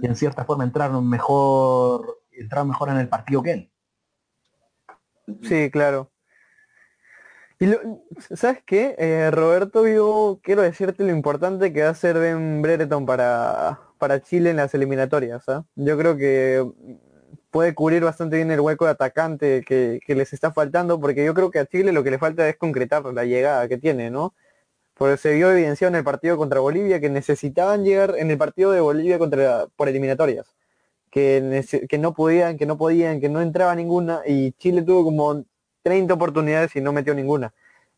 D: que en cierta forma entraron mejor entraron mejor en el partido que él.
A: Sí, claro. Y lo- ¿Sabes qué? Eh, Roberto, yo quiero decirte lo importante que va a ser Ben Brereton para, para Chile en las eliminatorias. ¿ah? Yo creo que puede cubrir bastante bien el hueco de atacante que, que les está faltando, porque yo creo que a Chile lo que le falta es concretar la llegada que tiene, ¿no? Porque se vio evidenciado en el partido contra Bolivia que necesitaban llegar en el partido de Bolivia contra por eliminatorias que, que no podían, que no podían, que no entraba ninguna y Chile tuvo como 30 oportunidades y no metió ninguna.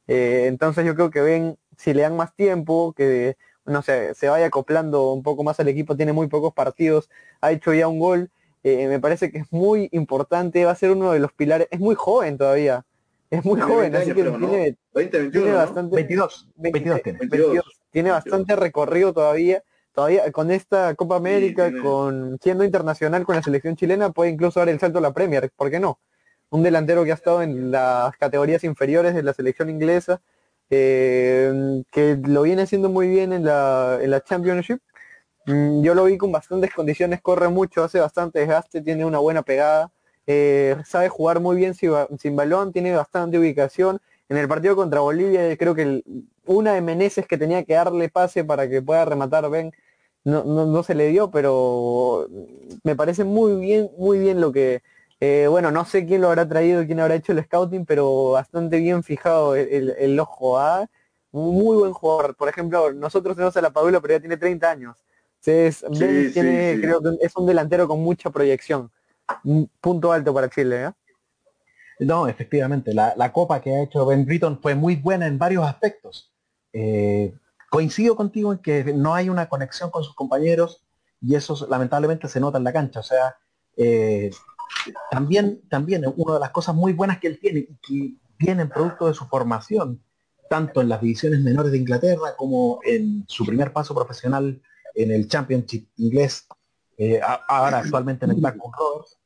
A: Eh, entonces yo creo que ven, si le dan más tiempo, que no sé, se vaya acoplando un poco más al equipo, tiene muy pocos partidos, ha hecho ya un gol, eh, me parece que es muy importante, va a ser uno de los pilares, es muy joven todavía, es muy
B: Tiene
A: joven,
B: 20
A: así
B: años,
A: que
B: creo, ¿no?
A: tiene,
B: 20, 21,
A: tiene
B: ¿no?
A: bastante
D: 22, 22 tiene.
B: 22.
A: 22. Tiene bastante recorrido todavía. Todavía con esta Copa América,
B: tiene-
A: con siendo internacional con la selección chilena, puede incluso dar el salto a la Premier. ¿Por qué no? Un delantero que ha estado en las categorías inferiores de la selección inglesa, eh, que lo viene haciendo muy bien en la, en la Championship. Mm, Yo lo vi con bastantes condiciones, corre mucho, hace bastante desgaste, tiene una buena pegada, eh, sabe jugar muy bien sin, ba- sin balón, tiene bastante ubicación. En el partido contra Bolivia, creo que una de Meneses que tenía que darle pase para que pueda rematar Ben, no, no, no se le dio, pero me parece muy bien, muy bien lo que, eh, bueno, no sé quién lo habrá traído, quién habrá hecho el scouting, pero bastante bien fijado el, el- el ojo, ¿ah? Muy buen jugador. Por ejemplo, nosotros tenemos a la Padula, pero ya tiene 30 años. Entonces,
B: Sí, sí,
A: tiene,
B: sí.
A: creo que es un delantero con mucha proyección. Un punto alto para Chile, ¿eh?
D: No, efectivamente, la, la copa que ha hecho Ben Britton fue muy buena en varios aspectos. Eh, coincido contigo en que no hay una conexión con sus compañeros y eso lamentablemente se nota en la cancha. O sea, eh, también, también una de las cosas muy buenas que él tiene y que vienen producto de su formación, tanto en las divisiones menores de Inglaterra como en su primer paso profesional en el Championship inglés, eh, ahora actualmente en el Blackburn Rovers,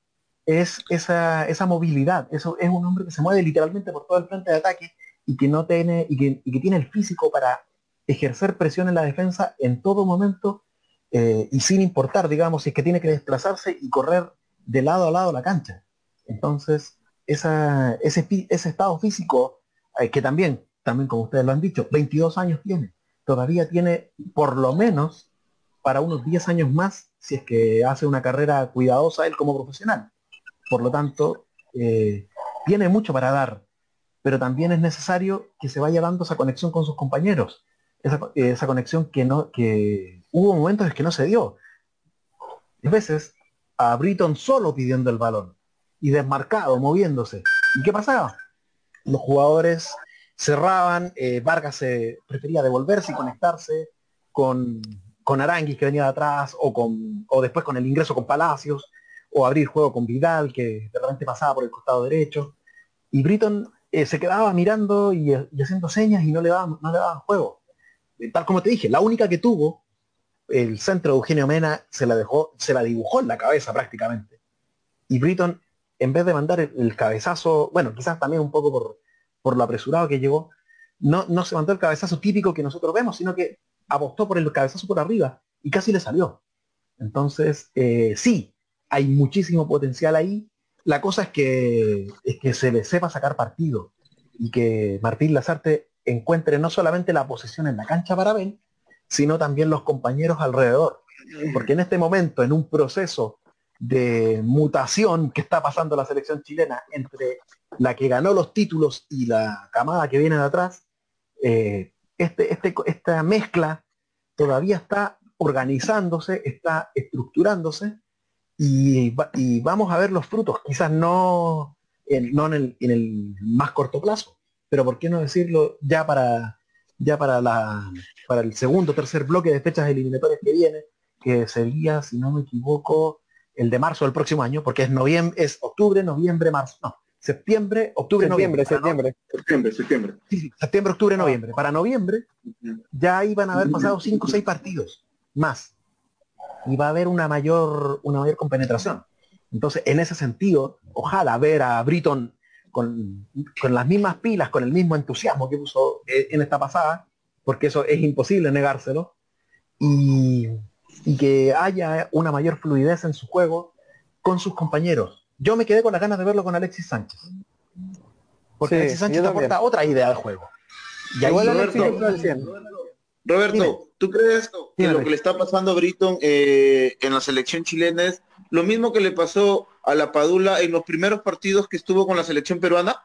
D: es esa, esa movilidad. Eso es un hombre que se mueve literalmente por todo el frente de ataque y que no tiene, y que, y que tiene el físico para ejercer presión en la defensa en todo momento eh, y sin importar, digamos, si es que tiene que desplazarse y correr de lado a lado la cancha. Entonces, ese, ese estado físico, eh, que también, también como ustedes lo han dicho, 22 años tiene, todavía tiene por lo menos para unos 10 años más si es que hace una carrera cuidadosa él como profesional. Por lo tanto, eh, tiene mucho para dar, pero también es necesario que se vaya dando esa conexión con sus compañeros, esa, esa conexión que no, que hubo momentos en que no se dio. A veces a Britton solo pidiendo el balón y desmarcado, moviéndose. ¿Y qué pasaba? Los jugadores cerraban, eh, Vargas se prefería devolverse y conectarse con, con Aranguis que venía de atrás, o, con, o después con el ingreso con Palacios, o abrir juego con Vidal, que de repente pasaba por el costado derecho. Y Britton eh, se quedaba mirando y, haciendo señas y no le daban, no le juego. Tal como te dije, la única que tuvo, el centro de Eugenio Mena se la dejó, se la dibujó en la cabeza prácticamente. Y Britton, en vez de mandar el, cabezazo, bueno, quizás también un poco por, lo apresurado que llegó, no, no se mandó el cabezazo típico que nosotros vemos, sino que apostó por el cabezazo por arriba y casi le salió. Entonces, eh, sí, hay muchísimo potencial ahí. La cosa es que, es que se le sepa sacar partido y que Martín Lazarte encuentre no solamente la posición en la cancha para Ben, sino también los compañeros alrededor. Porque en este momento, en un proceso de mutación que está pasando la selección chilena entre la que ganó los títulos y la camada que viene de atrás, eh, este, este, esta mezcla todavía está organizándose, está estructurándose y, vamos a ver los frutos, quizás no, no en el más corto plazo, pero por qué no decirlo ya para ya para la para el segundo tercer bloque de fechas eliminatorias que viene que sería si no me equivoco el de marzo del próximo año porque es noviembre es octubre noviembre marzo no septiembre octubre
A: septiembre
D: noviembre
A: septiembre
B: no, septiembre septiembre
D: sí, sí, septiembre octubre noviembre. Para noviembre ya iban a haber pasado cinco o seis partidos más y va a haber una mayor una mayor compenetración. Entonces en ese sentido ojalá ver a Britton con, con, las mismas pilas, con el mismo entusiasmo que puso en esta pasada, porque eso es imposible negárselo, y, y, que haya una mayor fluidez en su juego con sus compañeros. Yo me quedé con las ganas de verlo con Alexis Sánchez. Porque sí, Alexis Sánchez aporta otra idea de juego.
E: Y ahí Roberto, Roberto, ¿tú crees que lo que le está pasando a Britton eh, en la selección chilena es lo mismo que le pasó a la Padula en los primeros partidos que estuvo con la selección peruana?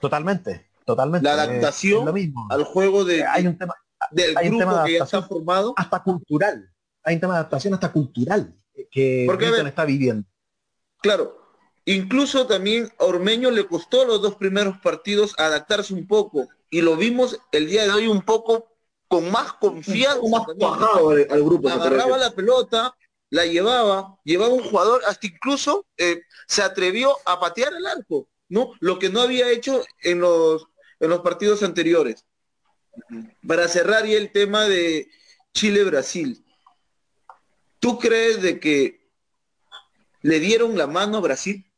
D: Totalmente, totalmente.
E: La adaptación al juego de,
D: hay un tema,
E: del
D: hay
E: grupo
D: un tema de
E: que ya está formado.
D: Hasta cultural. Hay un tema de adaptación hasta cultural que
E: Porque,
D: Britton está viviendo.
E: Claro, incluso también a Ormeño le costó los dos primeros partidos adaptarse un poco y lo vimos el día de hoy un poco con más confianza.
B: Más bajado al, al grupo.
E: Agarraba la pelota, la llevaba, llevaba un jugador, hasta incluso eh, se atrevió a patear el arco, ¿no? Lo que no había hecho en los, en los partidos anteriores. Para cerrar y el tema de Chile-Brasil, ¿tú crees de que le dieron la mano a Brasil?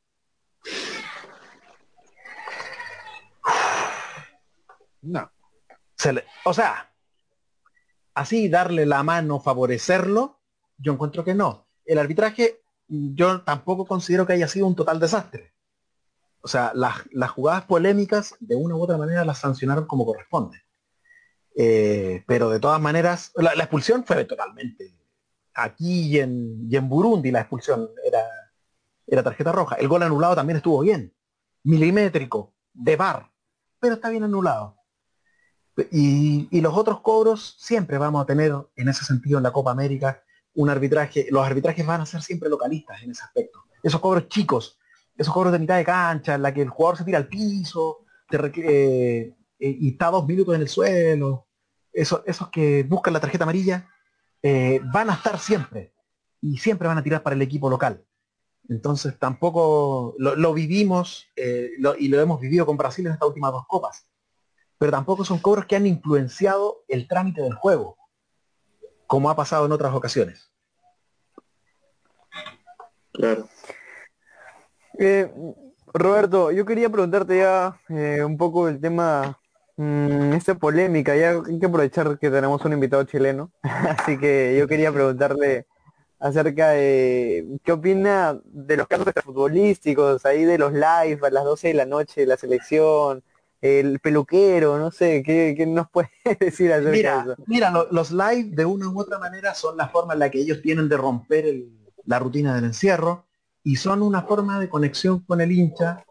D: No. Se le, o sea, así darle la mano, favorecerlo, yo encuentro que no. El arbitraje, yo tampoco considero que haya sido un total desastre. O sea, las, las jugadas polémicas, de una u otra manera, las sancionaron como corresponde. Eh, pero de todas maneras, la, la, expulsión fue totalmente. Aquí y en, y en Burundi la expulsión era, era tarjeta roja. El gol anulado también estuvo bien. Milimétrico, de bar, pero está bien anulado. Y, y, los otros cobros siempre vamos a tener en ese sentido en la Copa América un arbitraje, los arbitrajes van a ser siempre localistas en ese aspecto. Esos cobros chicos, esos cobros de mitad de cancha, en la que el jugador se tira al piso te eh, y está dos minutos en el suelo, esos, que buscan la tarjeta amarilla, eh, van a estar siempre y siempre van a tirar para el equipo local. Entonces tampoco lo, vivimos eh, y lo hemos vivido con Brasil en estas últimas dos copas. Pero tampoco son cobros que han influenciado el trámite del juego, como ha pasado en otras ocasiones.
B: Claro.
A: Eh, Roberto, yo quería preguntarte ya eh, un poco el tema, mmm, esta polémica, ya hay que aprovechar que tenemos un invitado chileno, [laughs] así que yo quería preguntarle acerca de qué opina de los casos futbolísticos, ahí de los live a las 12 de la noche la selección, el peluquero, no sé, ¿qué, qué nos puede [laughs] decir acerca
D: mira,
A: de eso?
D: Mira, lo, los live de una u otra manera son la forma en la que ellos tienen de romper el, la rutina del encierro y son una forma de conexión con el hincha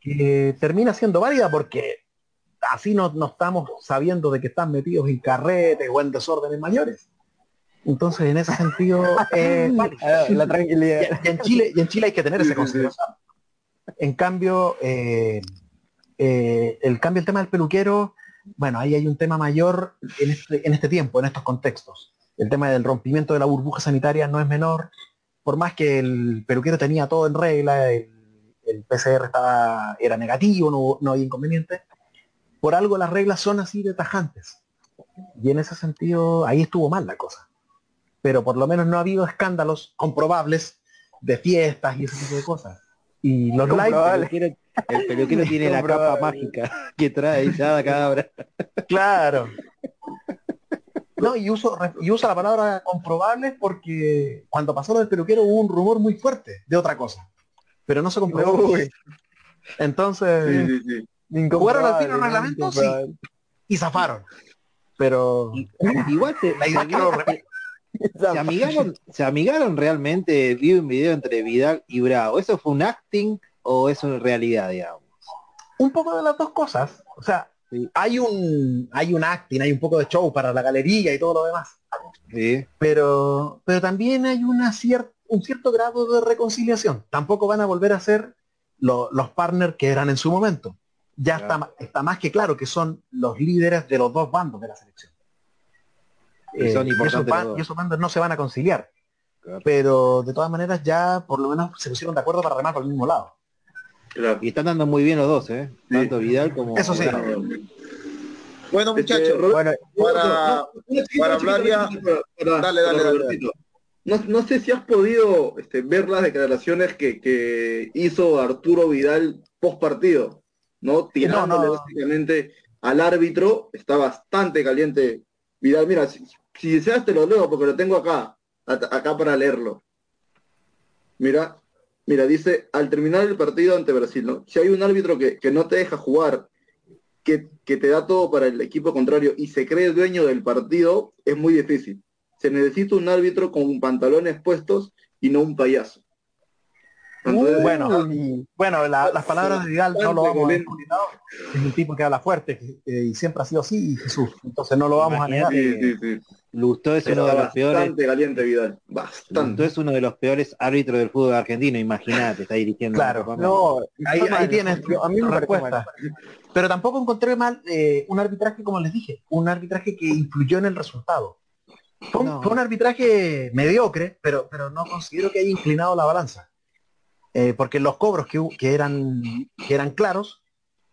D: que termina siendo válida porque así no, no estamos sabiendo de que están metidos en carretes o en desórdenes mayores. Entonces, en ese sentido, eh, [laughs]
A: la tranquilidad.
D: Y, y, en Chile, y en Chile hay que tener esa consideración. En cambio, eh, Eh, el cambio el tema del peluquero, bueno, ahí hay un tema mayor en este, en este tiempo, en estos contextos. El tema del rompimiento de la burbuja sanitaria no es menor, por más que el peluquero tenía todo en regla, el, el PCR estaba, era negativo, no, no había inconveniente, por algo las reglas son así de tajantes. Y en ese sentido, ahí estuvo mal la cosa. Pero por lo menos no ha habido escándalos comprobables de fiestas y ese tipo de cosas. Y los live,
C: el [laughs] peluquero tiene la capa mágica que trae cada cabra.
D: claro. No, y uso, y usa la palabra comprobables porque cuando pasó lo del peluquero hubo un rumor muy fuerte de otra cosa. Pero no se comprobó.
A: Uy,
D: Entonces,
B: Sí, sí, sí.
D: ¿Jugaron al reglamentos? Sí. y zafaron. Pero
C: Igual te,
D: La idea que lo
C: se, se amigaron, se amigaron realmente, vi un video entre Vidal y Bravo. ¿Eso fue un acting o es una realidad, digamos?
D: un poco de las dos cosas. O sea,
C: Sí.
D: hay un hay un acting, hay un poco de show para la galería y todo lo demás.
C: Sí.
D: Pero pero también hay una cier- un cierto grado de reconciliación. Tampoco van a volver a ser lo- los partners que eran en su momento. Ya
C: Claro.
D: está, está más que claro que son los líderes de los dos bandos de la selección.
C: Son
D: Eh, y esos, y bandos no se van a conciliar.
C: Claro.
D: Pero de todas maneras ya por lo menos se pusieron de acuerdo para remar por el mismo lado.
B: Claro.
C: Y están dando muy bien los dos, ¿eh? Tanto Vidal como
D: Eso sí.
E: Bueno, muchachos,
A: Bueno,
E: para,
B: no,
E: para hablar ya-
B: chiquita, para- para-
E: Dale, dale, dale,
B: Robertito. No, no sé si has podido este, ver las declaraciones que, que hizo Arturo Vidal post partido, ¿no? Tirándole
D: no.
B: básicamente al árbitro, está bastante caliente. Vidal, mira, si, si deseas te lo leo porque lo tengo acá, acá para leerlo. Mira, mira, dice, al terminar el partido ante Brasil, ¿no? Si hay un árbitro que, que no te deja jugar, que, que te da todo para el equipo contrario y se cree dueño del partido, es muy difícil. Se necesita un árbitro con pantalones puestos y no un payaso. Entonces,
D: Bueno, Bueno, la- las palabras de Vidal no lo vamos a descubrir. Es un tipo que habla fuerte eh, y siempre ha sido así, Jesús. Entonces no lo vamos a negar.
B: Sí, sí, sí.
C: Lustó es uno de los peores.
B: bastante caliente Vidal,
C: Lustó
B: bastante.
C: es uno de los peores árbitros del fútbol argentino, imagínate, está dirigiendo.
D: Claro,
A: no,
D: Ahí, tienes
A: Yo- a mí me
D: respuesta. Pero tampoco encontré mal eh, un arbitraje, como les dije, un arbitraje que influyó en el resultado. Fue un,
C: No.
D: fue un arbitraje mediocre, pero, pero no considero que haya inclinado la balanza. Eh, porque los cobros que, eran, que eran claros,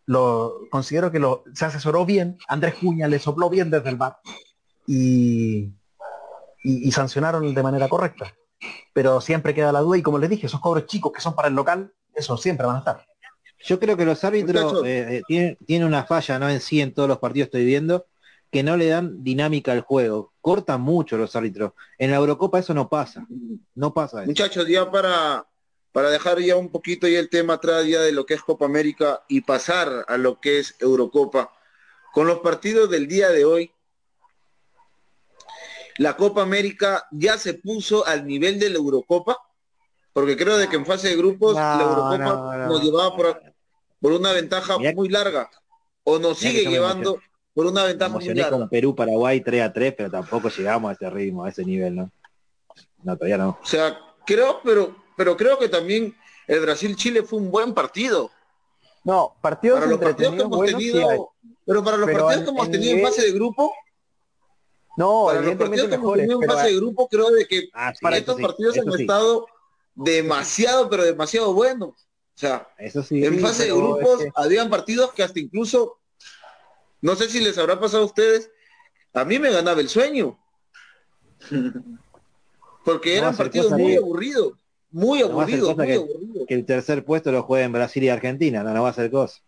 D: lo, considero que lo, se asesoró bien, Andrés Cuña le sopló bien desde el bar y, y, y sancionaron de manera correcta. Pero siempre queda la duda y como les dije, esos cobros chicos que son para el local, eso siempre van a estar.
C: Yo creo que los árbitros eh, eh, tienen, tienen una falla, no en sí en todos los partidos estoy viendo, que no le dan dinámica al juego. Cortan mucho los árbitros. En la Eurocopa eso no pasa. No pasa eso.
E: muchachos, ya para, para dejar ya un poquito ya el tema atrás ya de lo que es Copa América y pasar a lo que es Eurocopa, con los partidos del día de hoy, la Copa América ya se puso al nivel de la Eurocopa, porque creo de que en fase de grupos
A: No,
E: la Eurocopa
A: no, no.
E: nos llevaba por, por una ventaja
C: Mirá-
E: muy larga, o nos sigue llevando por una
C: Me
E: ventaja muy larga.
C: con Perú, Paraguay 3 a 3, pero tampoco llegamos a ese ritmo, a ese nivel, ¿no? No, todavía no.
E: O sea, creo, pero, pero creo que también el Brasil-Chile fue un buen partido.
A: No, partidos
E: Para los partidos que hemos
A: sí
E: tenido,
A: hay.
E: pero para los
A: Pero
E: partidos que hemos
A: en
E: tenido en fase de grupo,
A: No,
E: para los partidos que hemos tenido en fase de grupo, creo de que
C: Ah, sí,
E: para estos
C: sí,
E: partidos han
C: sí,
E: estado demasiado, pero demasiado buenos. O sea,
C: Eso sí.
E: en
A: Sí,
E: fase de grupos
A: es que-
E: habían partidos que hasta incluso, no sé si les habrá pasado a ustedes, a mí me ganaba el sueño. [laughs] Porque eran partidos muy aburridos, muy
C: No va a ser
E: aburridos,
C: cosa
E: muy
C: que-
E: aburridos.
C: Que el tercer puesto lo juegue en Brasil y Argentina, no, no va a ser cosa.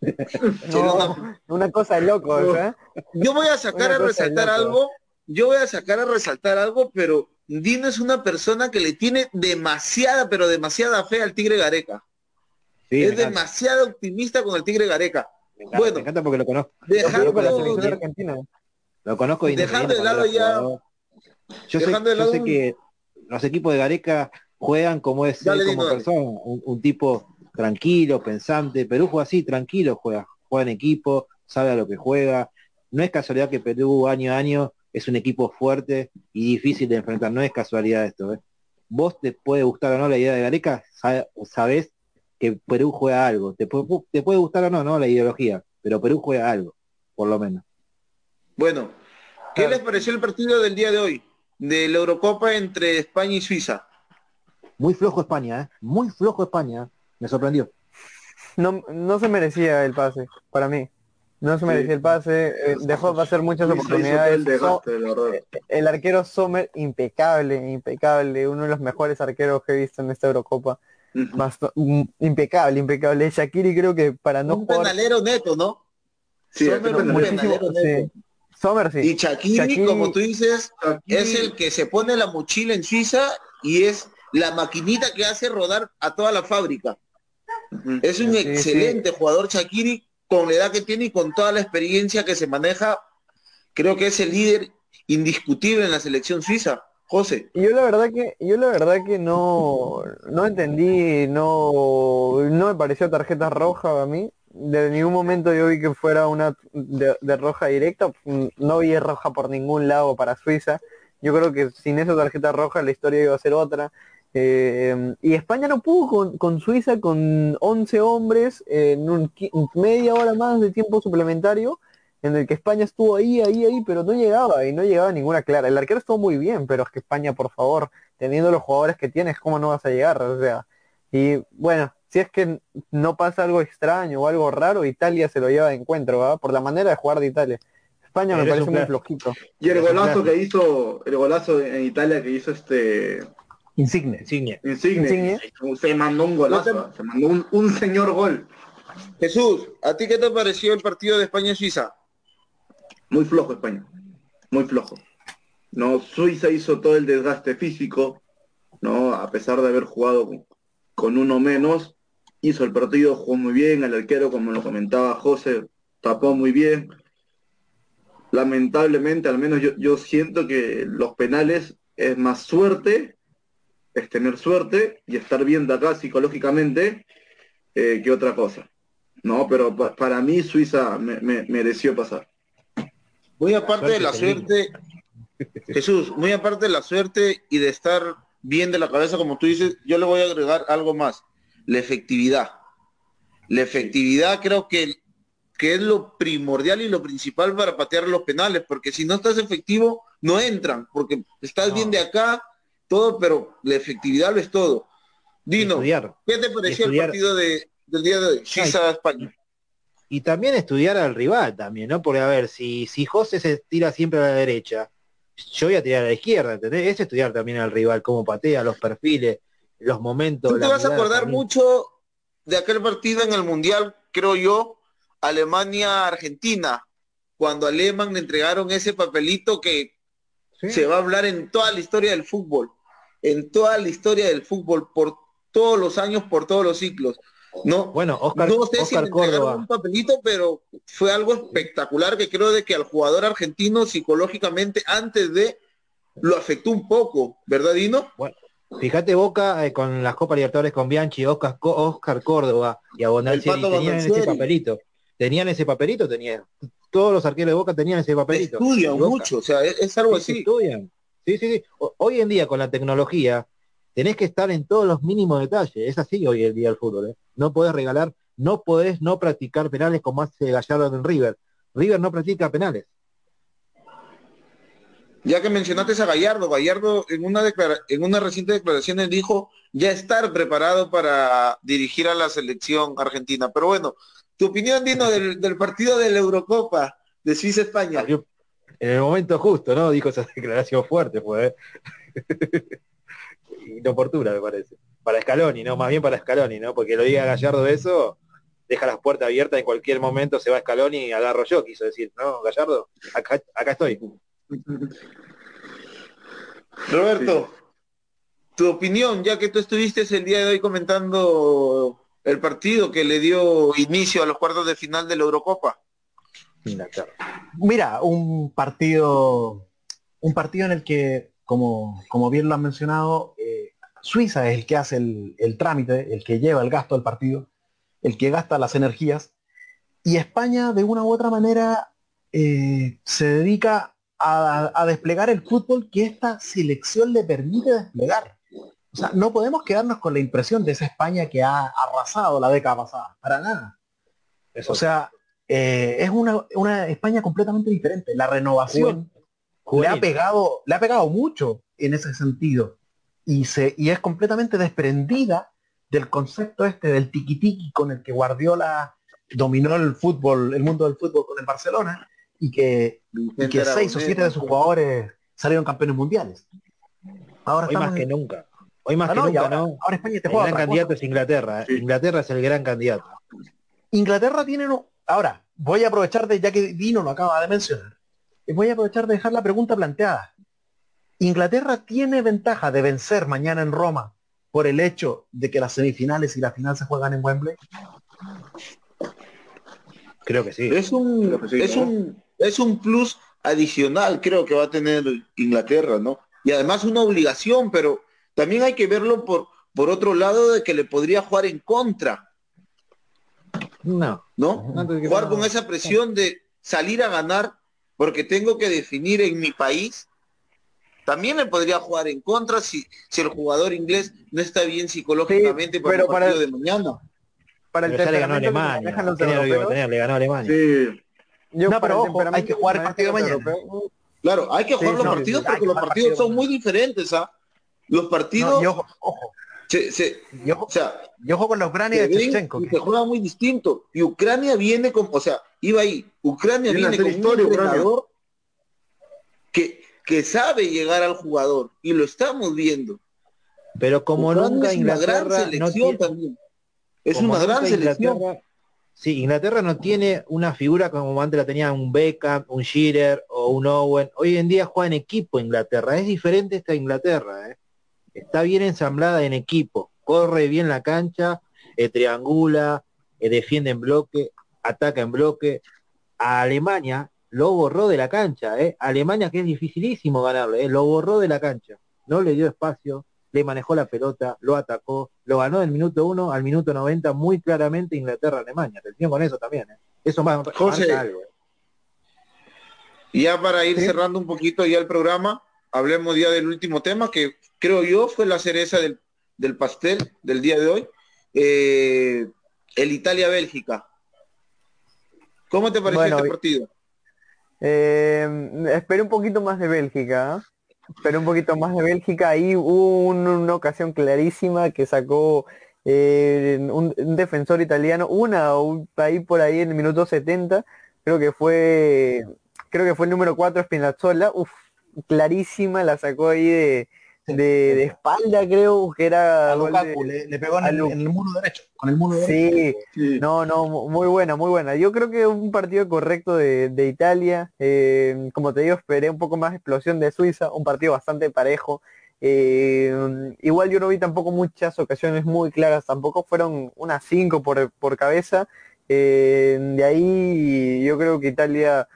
C: [laughs]
A: no, una cosa de
B: No.
A: ¿eh?
E: Yo voy a sacar a
A: de
E: resaltar
A: loco.
E: algo, yo voy a sacar a resaltar algo, pero Dino es una persona que le tiene demasiada, pero demasiada fe al Tigre Gareca.
C: Sí,
E: es demasiado optimista con el Tigre Gareca.
C: me encanta,
E: bueno.
C: me encanta porque lo conozco.
E: Dejando,
A: con la
C: Dejando-
A: selección argentina.
C: Lo conozco de
E: Dejando de lado ya-.
C: Yo sé,
E: de
C: yo sé
E: un-
C: que los equipos de Gareca juegan como es él
E: Dino,
C: como persona, un, un tipo tranquilo, pensante. Perú juega así, tranquilo juega, juega en equipo, sabe a lo que juega. No es casualidad que Perú año a año es un equipo fuerte y difícil de enfrentar, no es casualidad esto. ¿eh? Vos te puede gustar o no la idea de Gareca, Sa- sabés que Perú juega algo. Te, puede- te puede gustar o no, ¿no? La ideología, pero Perú juega algo, por lo menos.
E: Bueno, ¿qué les pareció el partido del día de hoy? De la Eurocopa entre España y Suiza.
C: Muy flojo España, ¿eh? Muy flojo España. ¿eh? Me sorprendió.
A: No, no se merecía el pase, para mí. No se
B: Sí.
A: merecía el pase, eh, dejó de hacer muchas oportunidades.
B: el.
A: So- el arquero Sommer, impecable, impecable, uno de los mejores arqueros que he visto en esta Eurocopa. Mm, impecable, impecable. Shakiri creo que para no
E: un
A: jugar
E: penalero neto, ¿no?
B: Sí,
E: Sommer un penalero neto.
A: sí. Sommer sí.
E: Y Shaqiri- como tú dices, es el que se pone la mochila en Suiza y es la maquinita que hace rodar a toda la fábrica. Es un
A: Sí,
E: excelente jugador Shakiri con la edad que tiene y con toda la experiencia que se maneja. Creo que es el líder indiscutible en la selección suiza. José.
A: Yo la verdad que, yo la verdad que no, no entendí, no, no me pareció tarjeta roja a mí. De ningún momento yo vi que fuera una de, de roja directa, no vi roja por ningún lado para Suiza. Yo creo que sin esa tarjeta roja la historia iba a ser otra. Eh, y España no pudo con, con Suiza con 11 hombres en un, media hora más de tiempo suplementario en el que España estuvo ahí, ahí, ahí, pero no llegaba y no llegaba ninguna clara. El arquero estuvo muy bien, pero es que España, por favor, teniendo los jugadores que tienes, ¿cómo no vas a llegar? O sea, y bueno, si es que no pasa algo extraño o algo raro, Italia se lo lleva de encuentro, ¿va? Por la manera de jugar de Italia. España me parece muy flojito.
B: Y el golazo que hizo, el golazo en Italia que hizo este
D: Insigne.
C: Insigne.
B: Insigne,
A: Insigne.
B: se mandó un golazo, se mandó un, un señor gol.
E: Jesús, ¿a ti qué te pareció el partido de España-Suiza?
B: Muy flojo España, muy flojo. No, Suiza hizo todo el desgaste físico, no, a pesar de haber jugado con, con uno menos, hizo el partido, jugó muy bien, el arquero, como lo comentaba José, tapó muy bien. Lamentablemente, al menos yo, yo siento que los penales es más suerte, es tener suerte y estar bien de acá psicológicamente eh, que otra cosa. No, pero pa- para mí Suiza me- me- mereció pasar.
E: Muy aparte de la
C: Suerte
E: Jesús, muy aparte de la suerte y de estar bien de la cabeza, como tú dices, yo le voy a agregar algo más, la efectividad. La efectividad creo que, que es lo primordial y lo principal para patear los penales, porque si no estás efectivo, no entran, porque estás
C: No.
E: bien de acá, todo, pero la efectividad lo es todo. Dino,
C: Estudiar.
E: ¿qué te pareció
C: estudiar.
E: el partido de, del día de hoy? Suiza-España.
C: Y también estudiar al rival también, ¿no? Porque a ver, si, si José se tira siempre a la derecha, yo voy a tirar a la izquierda, ¿entendés? Es estudiar también al rival, cómo patea, los perfiles, los momentos.
E: Tú te vas a acordar
C: también.
E: mucho de aquel partido en el Mundial, creo yo, Alemania-Argentina, cuando a Lehmann le entregaron ese papelito que
C: Sí.
E: se va a hablar en toda la historia del fútbol, en toda la historia del fútbol, por todos los años, por todos los ciclos. No,
C: Bueno, Oscar,
E: no sé si
C: Oscar
E: entregaron
C: Córdoba.
E: un papelito, pero fue algo espectacular que creo de que al jugador argentino psicológicamente antes de lo afectó un poco, ¿verdad, Dino?
C: Fíjate Boca eh, con las Copas Libertadores con Bianchi, Oscar, Oscar Córdoba y Abondanzieri tenían ese papelito. Tenían ese papelito, tenían. Todos los arqueros de Boca tenían ese papelito.
E: Estudian mucho, o sea, es, es algo
C: Sí,
E: así.
C: estudian. Sí, sí, sí. O- Hoy en día con la tecnología tenés que estar en todos los mínimos detalles. Es así hoy en día el fútbol. ¿eh? No podés regalar, no podés no practicar penales como hace Gallardo en River. River no practica penales.
E: Ya que mencionaste a Gallardo, Gallardo en una declara- en una reciente declaración dijo ya estar preparado para dirigir a la selección argentina. Pero bueno, tu opinión, Dino, del, del partido de la Eurocopa de Suiza-España.
C: En el momento justo, ¿no? Dijo esa [laughs] declaración fuerte, fue. ¿eh? [laughs] Inoportuna, me parece. Para Scaloni, ¿no? Más bien para Scaloni, ¿no? Porque lo diga Gallardo eso, deja las puertas abiertas, en cualquier momento se va Scaloni y agarro yo, quiso decir, ¿no? Gallardo, acá, acá estoy.
E: Roberto, tu opinión, ya que tú estuviste el día de hoy comentando el partido que le dio inicio a los cuartos de final de la Eurocopa.
C: Inglaterra.
D: Mira, un partido, un partido en el que, como, como bien lo han mencionado, eh, Suiza es el que hace el, el trámite, el que lleva el gasto del partido, el que gasta las energías, y España de una u otra manera eh, se dedica a, a desplegar el fútbol que esta selección le permite desplegar. O sea, no podemos quedarnos con la impresión de esa España que ha arrasado la década pasada, para nada.
C: Eso
D: O sea, eh, es una, una España completamente diferente. La renovación le ha pegado, le ha pegado mucho en ese sentido. Y se, y es completamente desprendida del concepto este del tiki-tiki con el que Guardiola dominó el fútbol, el mundo del fútbol con el Barcelona, y que, y que seis o siete de sus jugadores salieron campeones mundiales. Ahora
C: Hoy más que nunca. Hoy más
D: Ah,
C: que
D: no,
C: nunca,
D: ahora,
C: ¿no?
D: ahora España te
C: El
D: juega
C: gran
D: otra
C: candidato
D: cosa.
C: es Inglaterra. ¿eh?
B: Sí.
C: Inglaterra es el gran candidato.
D: Inglaterra tiene ahora voy a aprovechar de ya que Dino lo acaba de mencionar y voy a aprovechar de dejar la pregunta planteada Inglaterra tiene ventaja de vencer mañana en Roma por el hecho de que las semifinales y la final se juegan en Wembley
C: Creo que sí.
E: Es un,
B: sí,
E: es
B: ¿no?
E: un, es un plus adicional, creo que va a tener Inglaterra, ¿no? Y además una obligación, pero también hay que verlo por, por otro lado de que le podría jugar en contra,
C: No.
E: ¿No?
C: De
E: Jugar con esa presión de salir a ganar porque tengo que definir en mi país. También le podría jugar en contra si, si el jugador inglés no está bien psicológicamente
A: Sí,
E: para
A: pero
E: el partido
A: para-
E: de mañana.
A: Para el
C: Pero ya le ganó
A: que
C: Alemania. Le ganó Alemania.
B: Sí,
A: yo
D: No, pero ojo, hay que jugar el partido
A: los
D: mañana.
E: Claro, hay que jugar
A: Sí,
E: los
A: no,
E: partidos porque los partidos
D: partido
E: son muy diferentes, ¿ah? Los partidos,
D: No, ojo,
E: se- se-
D: y ojo,
E: o sea,
D: y ojo con la Ucrania
E: se
D: de Shevchenko,
E: se juega muy distinto. Y Ucrania viene con, o sea, iba ahí, Ucrania
B: Viene
E: con
B: historia,
E: un entrenador que, que sabe llegar al jugador y lo estamos viendo.
C: Pero como
E: Ucrania
C: nunca
E: es una gran
C: no
E: selección
C: tiene,
E: también. Es una gran selección.
C: Inglaterra- sí, Inglaterra no tiene una figura como antes la tenía un Beckham, un Shearer o un Owen. Hoy en día juega en equipo Inglaterra. Es diferente esta Inglaterra. ¿eh? Está bien ensamblada en equipo. Corre bien la cancha, eh, triangula, eh, defiende en bloque, ataca en bloque. A Alemania lo borró de la cancha. ¿eh? Alemania que es dificilísimo ganarle. ¿eh? Lo borró de la cancha. No le dio espacio, le manejó la pelota, lo atacó, lo ganó del minuto 1 al minuto 90 muy claramente Inglaterra-Alemania. Atención con eso también. ¿eh? Eso más
E: José.
C: algo. ¿eh?
E: Y ya para ir
A: Sí.
E: cerrando un poquito ya el programa, hablemos ya del último tema, que creo yo fue la cereza del, del pastel del día de hoy. Eh, el Italia-Bélgica. ¿Cómo te pareció
A: Bueno,
E: este partido?
A: Eh, esperé un poquito más de Bélgica, ¿ah? esperé un poquito más de Bélgica. Ahí hubo un- una ocasión clarísima que sacó eh, un, un defensor italiano, una un- ahí por ahí en el minuto 70, creo que fue, creo que fue el número 4 Spinazzola, uf, clarísima, la sacó ahí de, de, de espalda, creo que era
D: a
A: de-
D: le, le pegó en el,
A: Lu-
D: en el muro derecho, con el muro derecho.
A: Sí,
B: sí.
A: no, no, mu- muy buena, muy buena. Yo creo que un partido correcto de, de Italia. eh, como te digo, esperé un poco más explosión de Suiza, un partido bastante parejo. eh, igual yo no vi tampoco muchas ocasiones muy claras, tampoco fueron unas cinco por, por cabeza. eh, de ahí yo creo que Italia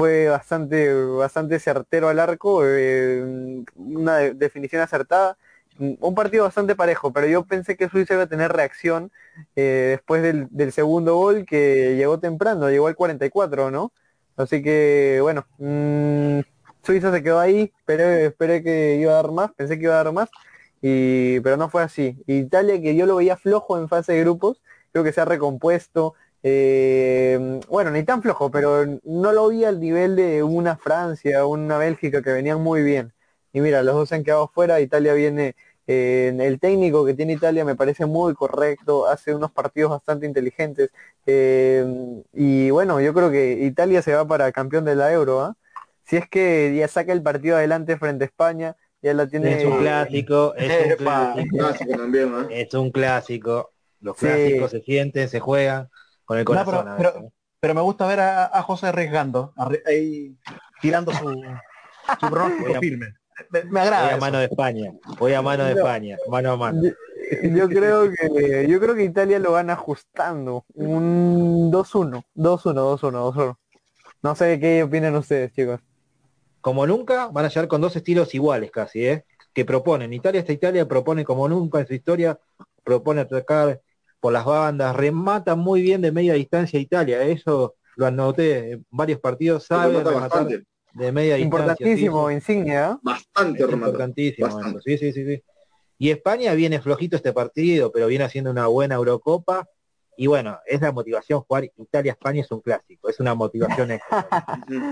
A: fue bastante, bastante certero al arco, eh, una de- definición acertada. Un partido bastante parejo, pero yo pensé que Suiza iba a tener reacción eh, después del, segundo gol que llegó temprano, llegó al 44, ¿no? Así que, bueno, mm, Suiza se quedó ahí, esperé, esperé que iba a dar más, pensé que iba a dar más, y, pero no fue así. Italia, que yo lo veía flojo en fase de grupos, creo que se ha recompuesto, eh, bueno, ni tan flojo, pero no lo vi al nivel de una Francia, una Bélgica que venían muy bien. Y mira, los dos se han quedado fuera, Italia viene eh, el técnico que tiene Italia me parece muy correcto, hace unos partidos bastante inteligentes. eh, y bueno, yo creo que Italia se va para campeón de la Euro. ¿ah? Si es que ya saca el partido adelante frente a España, ya la tiene.
C: Es un clásico, es un clásico,
B: Clásico también, ¿eh?
C: es un clásico. Los
A: Sí.
C: clásicos se sienten, se juegan con el
D: No,
C: corazón.
D: pero-
C: a
D: pero-
C: veces, ¿no?
D: Pero me gusta ver a, a José arriesgando, arri- ahí, tirando su, su pronóstico firme. Me, me
C: Voy
D: agrada.
C: a
D: eso.
C: mano de España, voy a mano de
A: No.
C: España, mano a mano.
A: Yo, yo creo que yo creo que Italia lo van ajustando. Un 2-1, 2-1, 2-1, 2-1. No sé qué opinan ustedes, chicos.
C: Como nunca, van a llegar con dos estilos iguales casi, ¿eh? Que proponen. Italia, esta Italia propone como nunca en su historia, propone atacar por las bandas, remata muy bien de media distancia Italia, eso lo anoté en varios partidos, sabe
B: Remata
C: rematar
B: bastante,
C: de media distancia.
A: Importantísimo, insignia. ¿eh?
B: bastante
C: sí, es
B: remata.
C: importantísimo
B: Bastante.
C: sí, sí, sí, sí. Y España viene flojito este partido, pero viene haciendo una buena Eurocopa. Y bueno, es la motivación jugar Italia-España es un clásico, es una motivación [laughs] extra.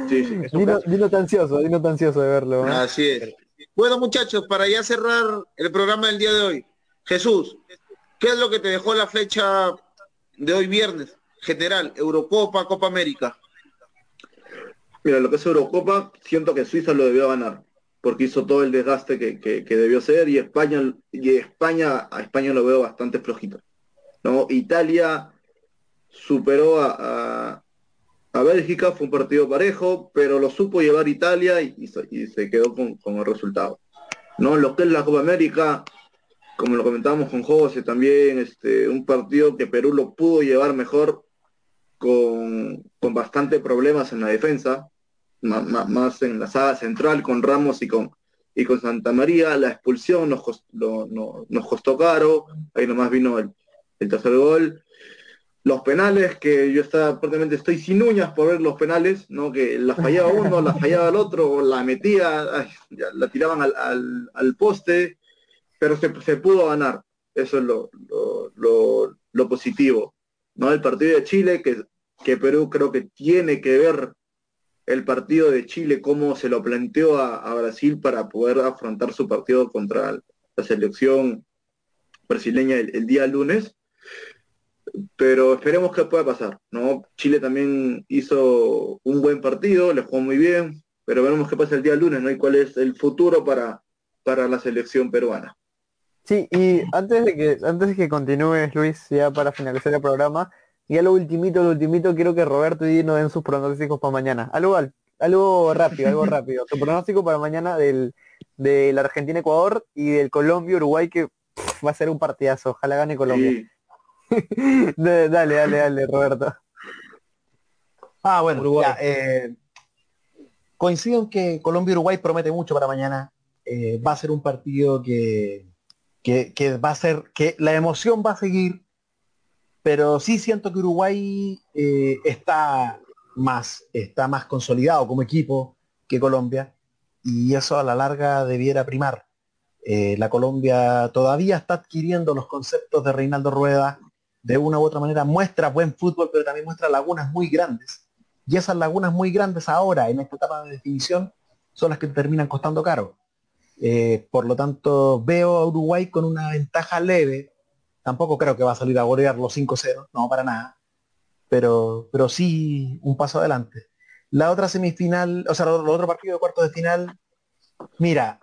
B: Sí, sí.
C: Es un
A: Dino,
C: clásico.
A: Dino tan ansioso, Dino tan ansioso de verlo. ¿eh?
E: Así es. Bueno, muchachos, para ya cerrar el programa del día de hoy. Jesús, ¿qué es lo que te dejó la fecha de hoy viernes? General, Eurocopa, Copa América.
B: Mira, lo que es Eurocopa, siento que Suiza lo debió ganar, porque hizo todo el desgaste que, que- debió ser, y España, y España, a España lo veo bastante flojito. ¿no? Italia superó a, a- a Bélgica, fue un partido parejo, pero lo supo llevar Italia y, y y se quedó con, con el resultado. ¿no? Lo que es la Copa América, como lo comentábamos con José también, este, un partido que Perú lo pudo llevar mejor con, con bastante problemas en la defensa, ma- más, en la saga central con Ramos y con, y con Santa María. La expulsión nos, cos- lo- no- nos costó caro, ahí nomás vino el, el tercer gol. Los penales, que yo estaba prácticamente estoy sin uñas por ver los penales, ¿no? Que la fallaba uno, la fallaba el otro, la metía, la tiraban al- al poste, pero se, pudo ganar. Eso es lo, positivo. ¿no? El partido de Chile, que, que Perú creo que tiene que ver el partido de Chile, cómo se lo planteó a, Brasil para poder afrontar su partido contra la selección brasileña el, el día lunes. Pero esperemos que pueda pasar, ¿no? Chile también hizo un buen partido, le jugó muy bien, pero veremos qué pasa el día lunes, ¿no? Y cuál es el futuro para, para la selección peruana.
A: Sí, y antes de que antes de que continúes, Luis, ya para finalizar el programa, ya lo ultimito, lo ultimito, quiero que Roberto y Dino den sus pronósticos para mañana. Algo al- algo rápido, algo rápido. Tu pronóstico para mañana del de la Argentina-Ecuador y del Colombia-Uruguay que pff, va a ser un partidazo. Ojalá gane Colombia.
B: Sí. [laughs]
A: Dale, dale, dale, Roberto.
D: Ah, bueno,
C: Uruguay.
D: ya, eh, coincido en que Colombia-Uruguay promete mucho para mañana. Eh, va a ser un partido que, que, va a ser, que la emoción va a seguir, pero sí siento que Uruguay eh, está más, está más consolidado como equipo que Colombia, y eso a la larga debiera primar. Eh, la Colombia todavía está adquiriendo los conceptos de Reinaldo Rueda, de una u otra manera muestra buen fútbol, pero también muestra lagunas muy grandes. Y esas lagunas muy grandes ahora, en esta etapa de definición, son las que terminan costando caro. Eh, por lo tanto, veo a Uruguay con una ventaja leve. Tampoco creo que va a salir a golear los 5-0, no, para nada. Pero, pero sí un paso adelante. La otra semifinal, o sea, los otro partido de cuartos de final, mira,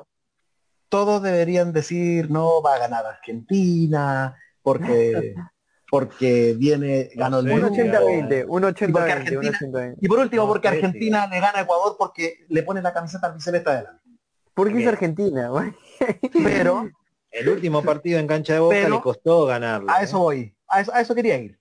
D: todos deberían decir no va a ganar Argentina, porque [laughs] porque viene, ganó el
C: sé,
A: Un
D: Perú.
A: 80-20, un
D: porque
A: 80-20, un
D: Argentina-
A: 80-20.
D: Y por último, porque Argentina le gana a Ecuador porque le pone la camiseta albiceleste adelante.
A: ¿Por qué es. Argentina? [laughs] güey?
D: Pero
C: El último partido en cancha de Boca
D: Pero-
C: le costó ganarlo.
D: a
C: ¿eh?
D: eso voy, a eso, a eso quería ir.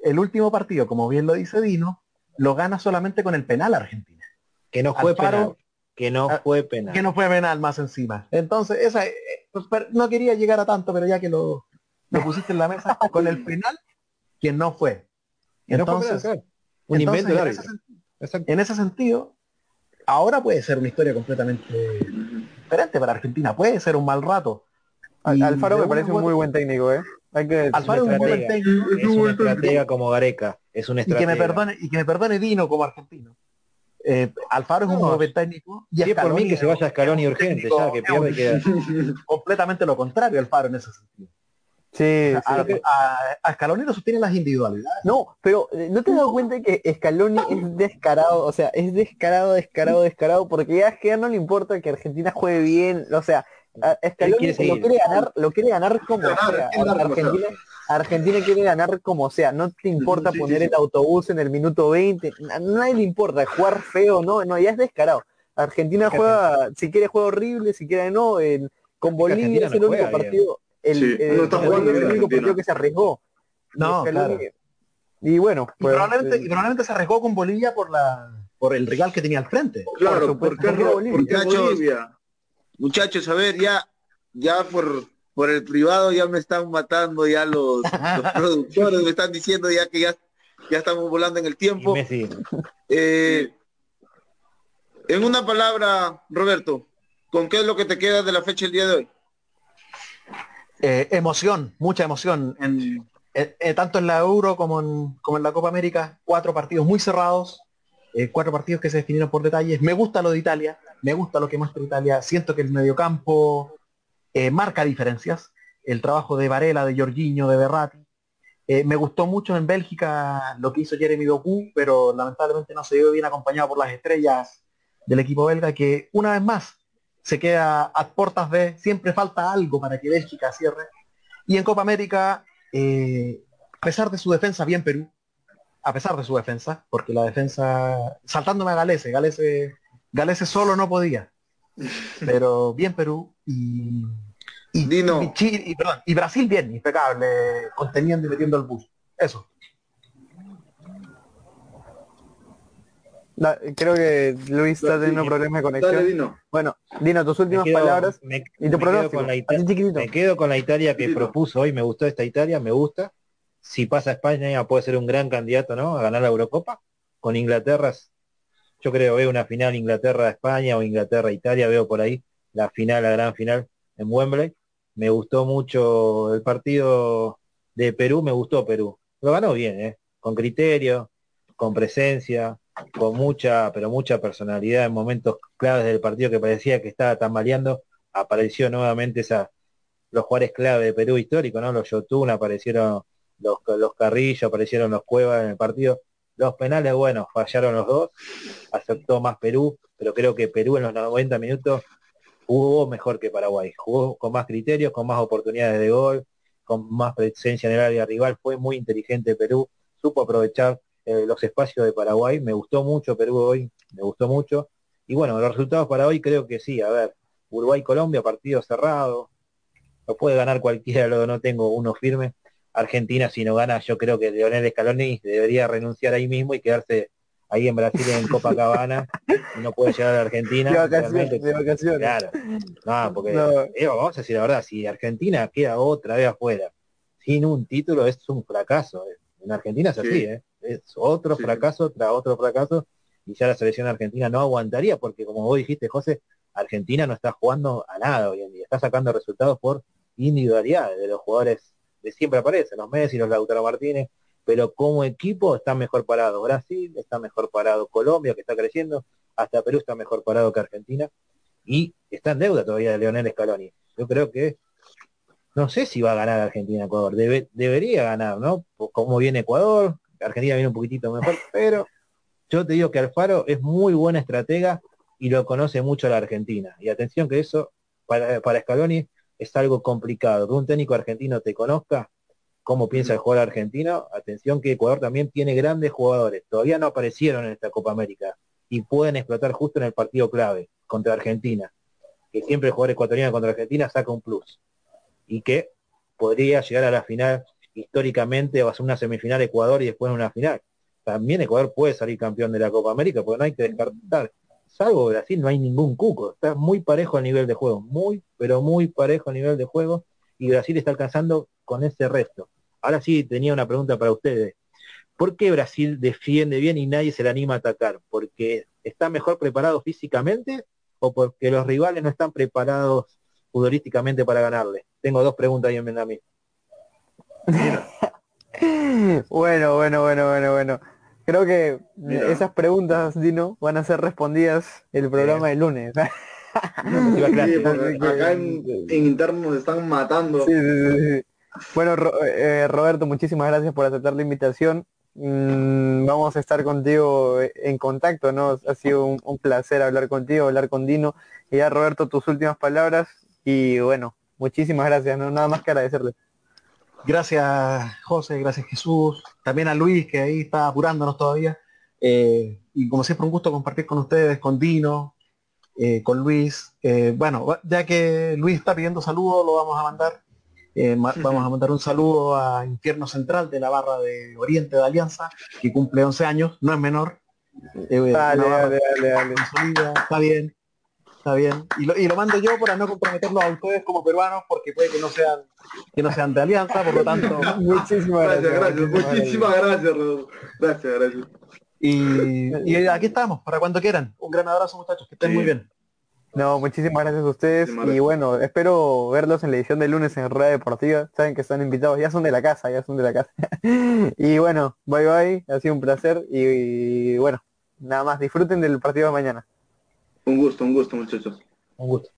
D: El último partido, como bien lo dice Dino, lo gana solamente con el penal Argentina.
C: Que no fue
D: Alfaro-
C: penal. Que no fue penal.
D: Que no fue penal más encima. Entonces, esa, eh, pues, no quería llegar a tanto, pero ya que lo, lo pusiste en la mesa, [laughs] con el penal, que no fue.
C: Que no fue
D: Entonces,
C: penal, claro. Un
D: entonces,
C: invento
D: ese, en ese sentido, ahora puede ser una historia completamente diferente para Argentina. Puede ser un mal rato.
A: Al-
D: Y
A: Alfaro me
D: una
A: parece un muy buen técnico, ¿eh? Hay que
D: Alfaro es un
C: estratega.
D: buen técnico.
C: Es un estratega como Gareca. Es un
D: y que
C: estratega.
D: me perdone y que me perdone Dino como argentino Eh, Alfaro es un buen técnico y
C: es por mí que se vaya a Scaloni urgente, ya que pierde
D: es [laughs] completamente lo contrario Alfaro en ese sentido
A: Sí, sí.
D: a, a, a Scaloni lo sostienen las individualidades
A: No, pero eh, ¿no te has dado cuenta que Scaloni es descarado? O sea, es descarado, descarado, descarado, porque ya es que ya no le importa que Argentina juegue bien, o sea, a- Scaloni
C: quiere
A: lo quiere ganar, lo quiere ganar como
B: Ganar,
A: sea.
B: quiere ganar como sea.
A: Argentina, Argentina quiere ganar como sea, no te importa
B: Sí,
A: poner
B: sí.
A: el autobús en el minuto 20, a nadie le importa jugar feo, no, no, ya es descarado. Argentina juega, si quiere juega horrible, si quiere no, en- con Bolivia es el único
C: bien.
A: El,
B: Sí,
A: el-
B: no está jugando bien
A: que se arriesgó.
D: no
A: Y Scaloni-
D: claro
A: Y bueno,
D: y,
A: pues,
D: probablemente,
A: eh,
D: y probablemente se arriesgó con Bolivia por la por el rival que tenía al frente
B: Claro,
A: supuesto,
B: porque,
A: porque Bolivia.
E: Muchachos.
B: Bolivia.
E: Muchachos, a ver, ya, ya por, por el privado ya me están matando ya los, los [laughs] productores, me están diciendo ya que ya, ya estamos volando en el tiempo. Eh, en una palabra, Roberto, ¿con qué es lo que te queda de la fecha el día de hoy?
D: Eh, emoción, mucha emoción, en, eh, eh, tanto en la Euro como en, la Copa América, cuatro partidos muy cerrados, cuatro partidos que se definieron por detalles. Me gusta lo de Italia, me gusta lo que muestra Italia, siento que el mediocampo marca diferencias, el trabajo de Varela, de Jorginho, de Berratti. me gustó mucho en Bélgica lo que hizo Jeremy Doku, pero lamentablemente no se dio bien acompañado por las estrellas del equipo belga, que una vez más se queda a puertas de, siempre falta algo para que Bélgica cierre. Y en Copa América, eh, a pesar de su defensa, bien Perú, a pesar de su defensa, porque la defensa, saltándome a Galese, Galese, Galese solo no podía, [laughs] pero bien Perú y, y, y Brasil bien, impecable, conteniendo y metiendo el bus. Eso.
A: Creo que Luis está teniendo problemas de conexión. Bueno, Dino, tus últimas palabras y tu
C: pronóstico. Me quedo con la Italia que propuso hoy, me gustó esta Italia, me gusta. Si pasa España puede ser un gran candidato, ¿no? A ganar la Eurocopa. Con Inglaterra, yo creo veo una final Inglaterra-España o Inglaterra-Italia, veo por ahí la final, la gran final en Wembley. Me gustó mucho el partido de Perú, me gustó Perú. Lo ganó bien, ¿eh? Con criterio, con presencia, con mucha, pero mucha personalidad en momentos claves del partido que parecía que estaba tambaleando, apareció nuevamente esa, los jugadores clave de Perú histórico, ¿no? Los Yotun, aparecieron los, los Carrillo, aparecieron los Cuevas en el partido. Los penales, bueno, fallaron los dos, aceptó más Perú, pero creo que Perú en los 90 minutos jugó mejor que Paraguay, jugó con más criterios, con más oportunidades de gol, con más presencia en el área rival, fue muy inteligente Perú, supo aprovechar eh, los espacios de Paraguay. Me gustó mucho Perú hoy, me gustó mucho. Y bueno, los resultados para hoy creo que sí. A ver, Uruguay-Colombia, partido cerrado. Lo puede ganar cualquiera, luego no tengo uno firme. Argentina, si no gana, yo creo que Leonel Scaloni debería renunciar ahí mismo y quedarse ahí en Brasil en Copacabana y [laughs] no puede llegar a Argentina.
A: De vacaciones, de vacaciones.
C: Claro. No, porque eh, vamos a decir la verdad, si Argentina queda otra vez afuera sin un título, es un fracaso. Eh. En Argentina es así, ¿eh? Es otro fracaso tras otro fracaso y ya la selección argentina no aguantaría porque como vos dijiste José Argentina no está jugando a nada hoy en día está sacando resultados por individualidad de los jugadores de siempre aparecen los Messi los Lautaro Martínez pero como equipo está mejor parado Brasil está mejor parado Colombia que está creciendo hasta Perú está mejor parado que Argentina y está en deuda todavía de Leonel Scaloni. Yo creo que no sé si va a ganar Argentina Ecuador Debe, debería ganar no como viene Ecuador Argentina viene un poquitito mejor, pero yo te digo que Alfaro es muy buena estratega y lo conoce mucho a la Argentina. Y atención que eso, para, para Scaloni, es algo complicado. Que un técnico argentino te conozca cómo piensa el jugador argentino, atención que Ecuador también tiene grandes jugadores. Todavía no aparecieron en esta Copa América y pueden explotar justo en el partido clave contra Argentina. Que siempre el jugador ecuatoriano contra Argentina saca un plus. Y que podría llegar a la final históricamente va a ser una semifinal Ecuador y después una final. También Ecuador puede salir campeón de la Copa América, porque no hay que descartar. Salvo Brasil, no hay ningún cuco. Está muy parejo a nivel de juego. Muy, pero muy parejo a nivel de juego. Y Brasil está alcanzando con ese resto. Ahora sí, tenía una pregunta para ustedes. ¿Por qué Brasil defiende bien y nadie se le anima a atacar? ¿Porque está mejor preparado físicamente o porque los rivales no están preparados futbolísticamente para ganarle? Tengo dos preguntas ahí en [laughs]
A: bueno, bueno, bueno, bueno, bueno. Creo que esas preguntas, Dino, van a ser respondidas el programa del lunes. [laughs]
B: acá en, interno nos están matando.
A: bueno, eh, Roberto, muchísimas gracias por aceptar la invitación. Mm, vamos a estar contigo en contacto, ¿no? Ha sido un, un, placer hablar contigo, hablar con Dino. Y ya, Roberto, tus últimas palabras. Y bueno, muchísimas gracias, no nada más que agradecerle.
D: Gracias José, gracias Jesús, también a Luis que ahí está apurándonos todavía. Eh, y como siempre un gusto compartir con ustedes, con Dino, eh, con Luis. Eh, bueno, ya que Luis está pidiendo saludos, lo vamos a mandar. vamos a mandar un saludo a Infierno Central de la barra de Oriente de Alianza, que cumple 11 años, no es menor.
A: dale, dale, dale,
D: Está bien. Está bien. Y lo, y lo mando yo para no comprometerlos a ustedes como peruanos, porque puede que no sean que no sean de alianza, por lo tanto. [laughs]
B: Muchísimas gracias, gracias, muchísimas gracias, Gracias, gracias.
D: Y, y, aquí estamos, para cuando quieran. Un gran abrazo, muchachos, que estén muy bien.
A: No, muchísimas gracias a ustedes y bueno, espero verlos en la edición de lunes en Rueda Deportiva. Saben que están invitados, ya son de la casa, ya son de la casa. [laughs] y bueno, bye bye, ha sido un placer y, bueno, nada más, disfruten del partido de mañana.
B: Un gusto, un gusto muchachos.
A: Un gusto.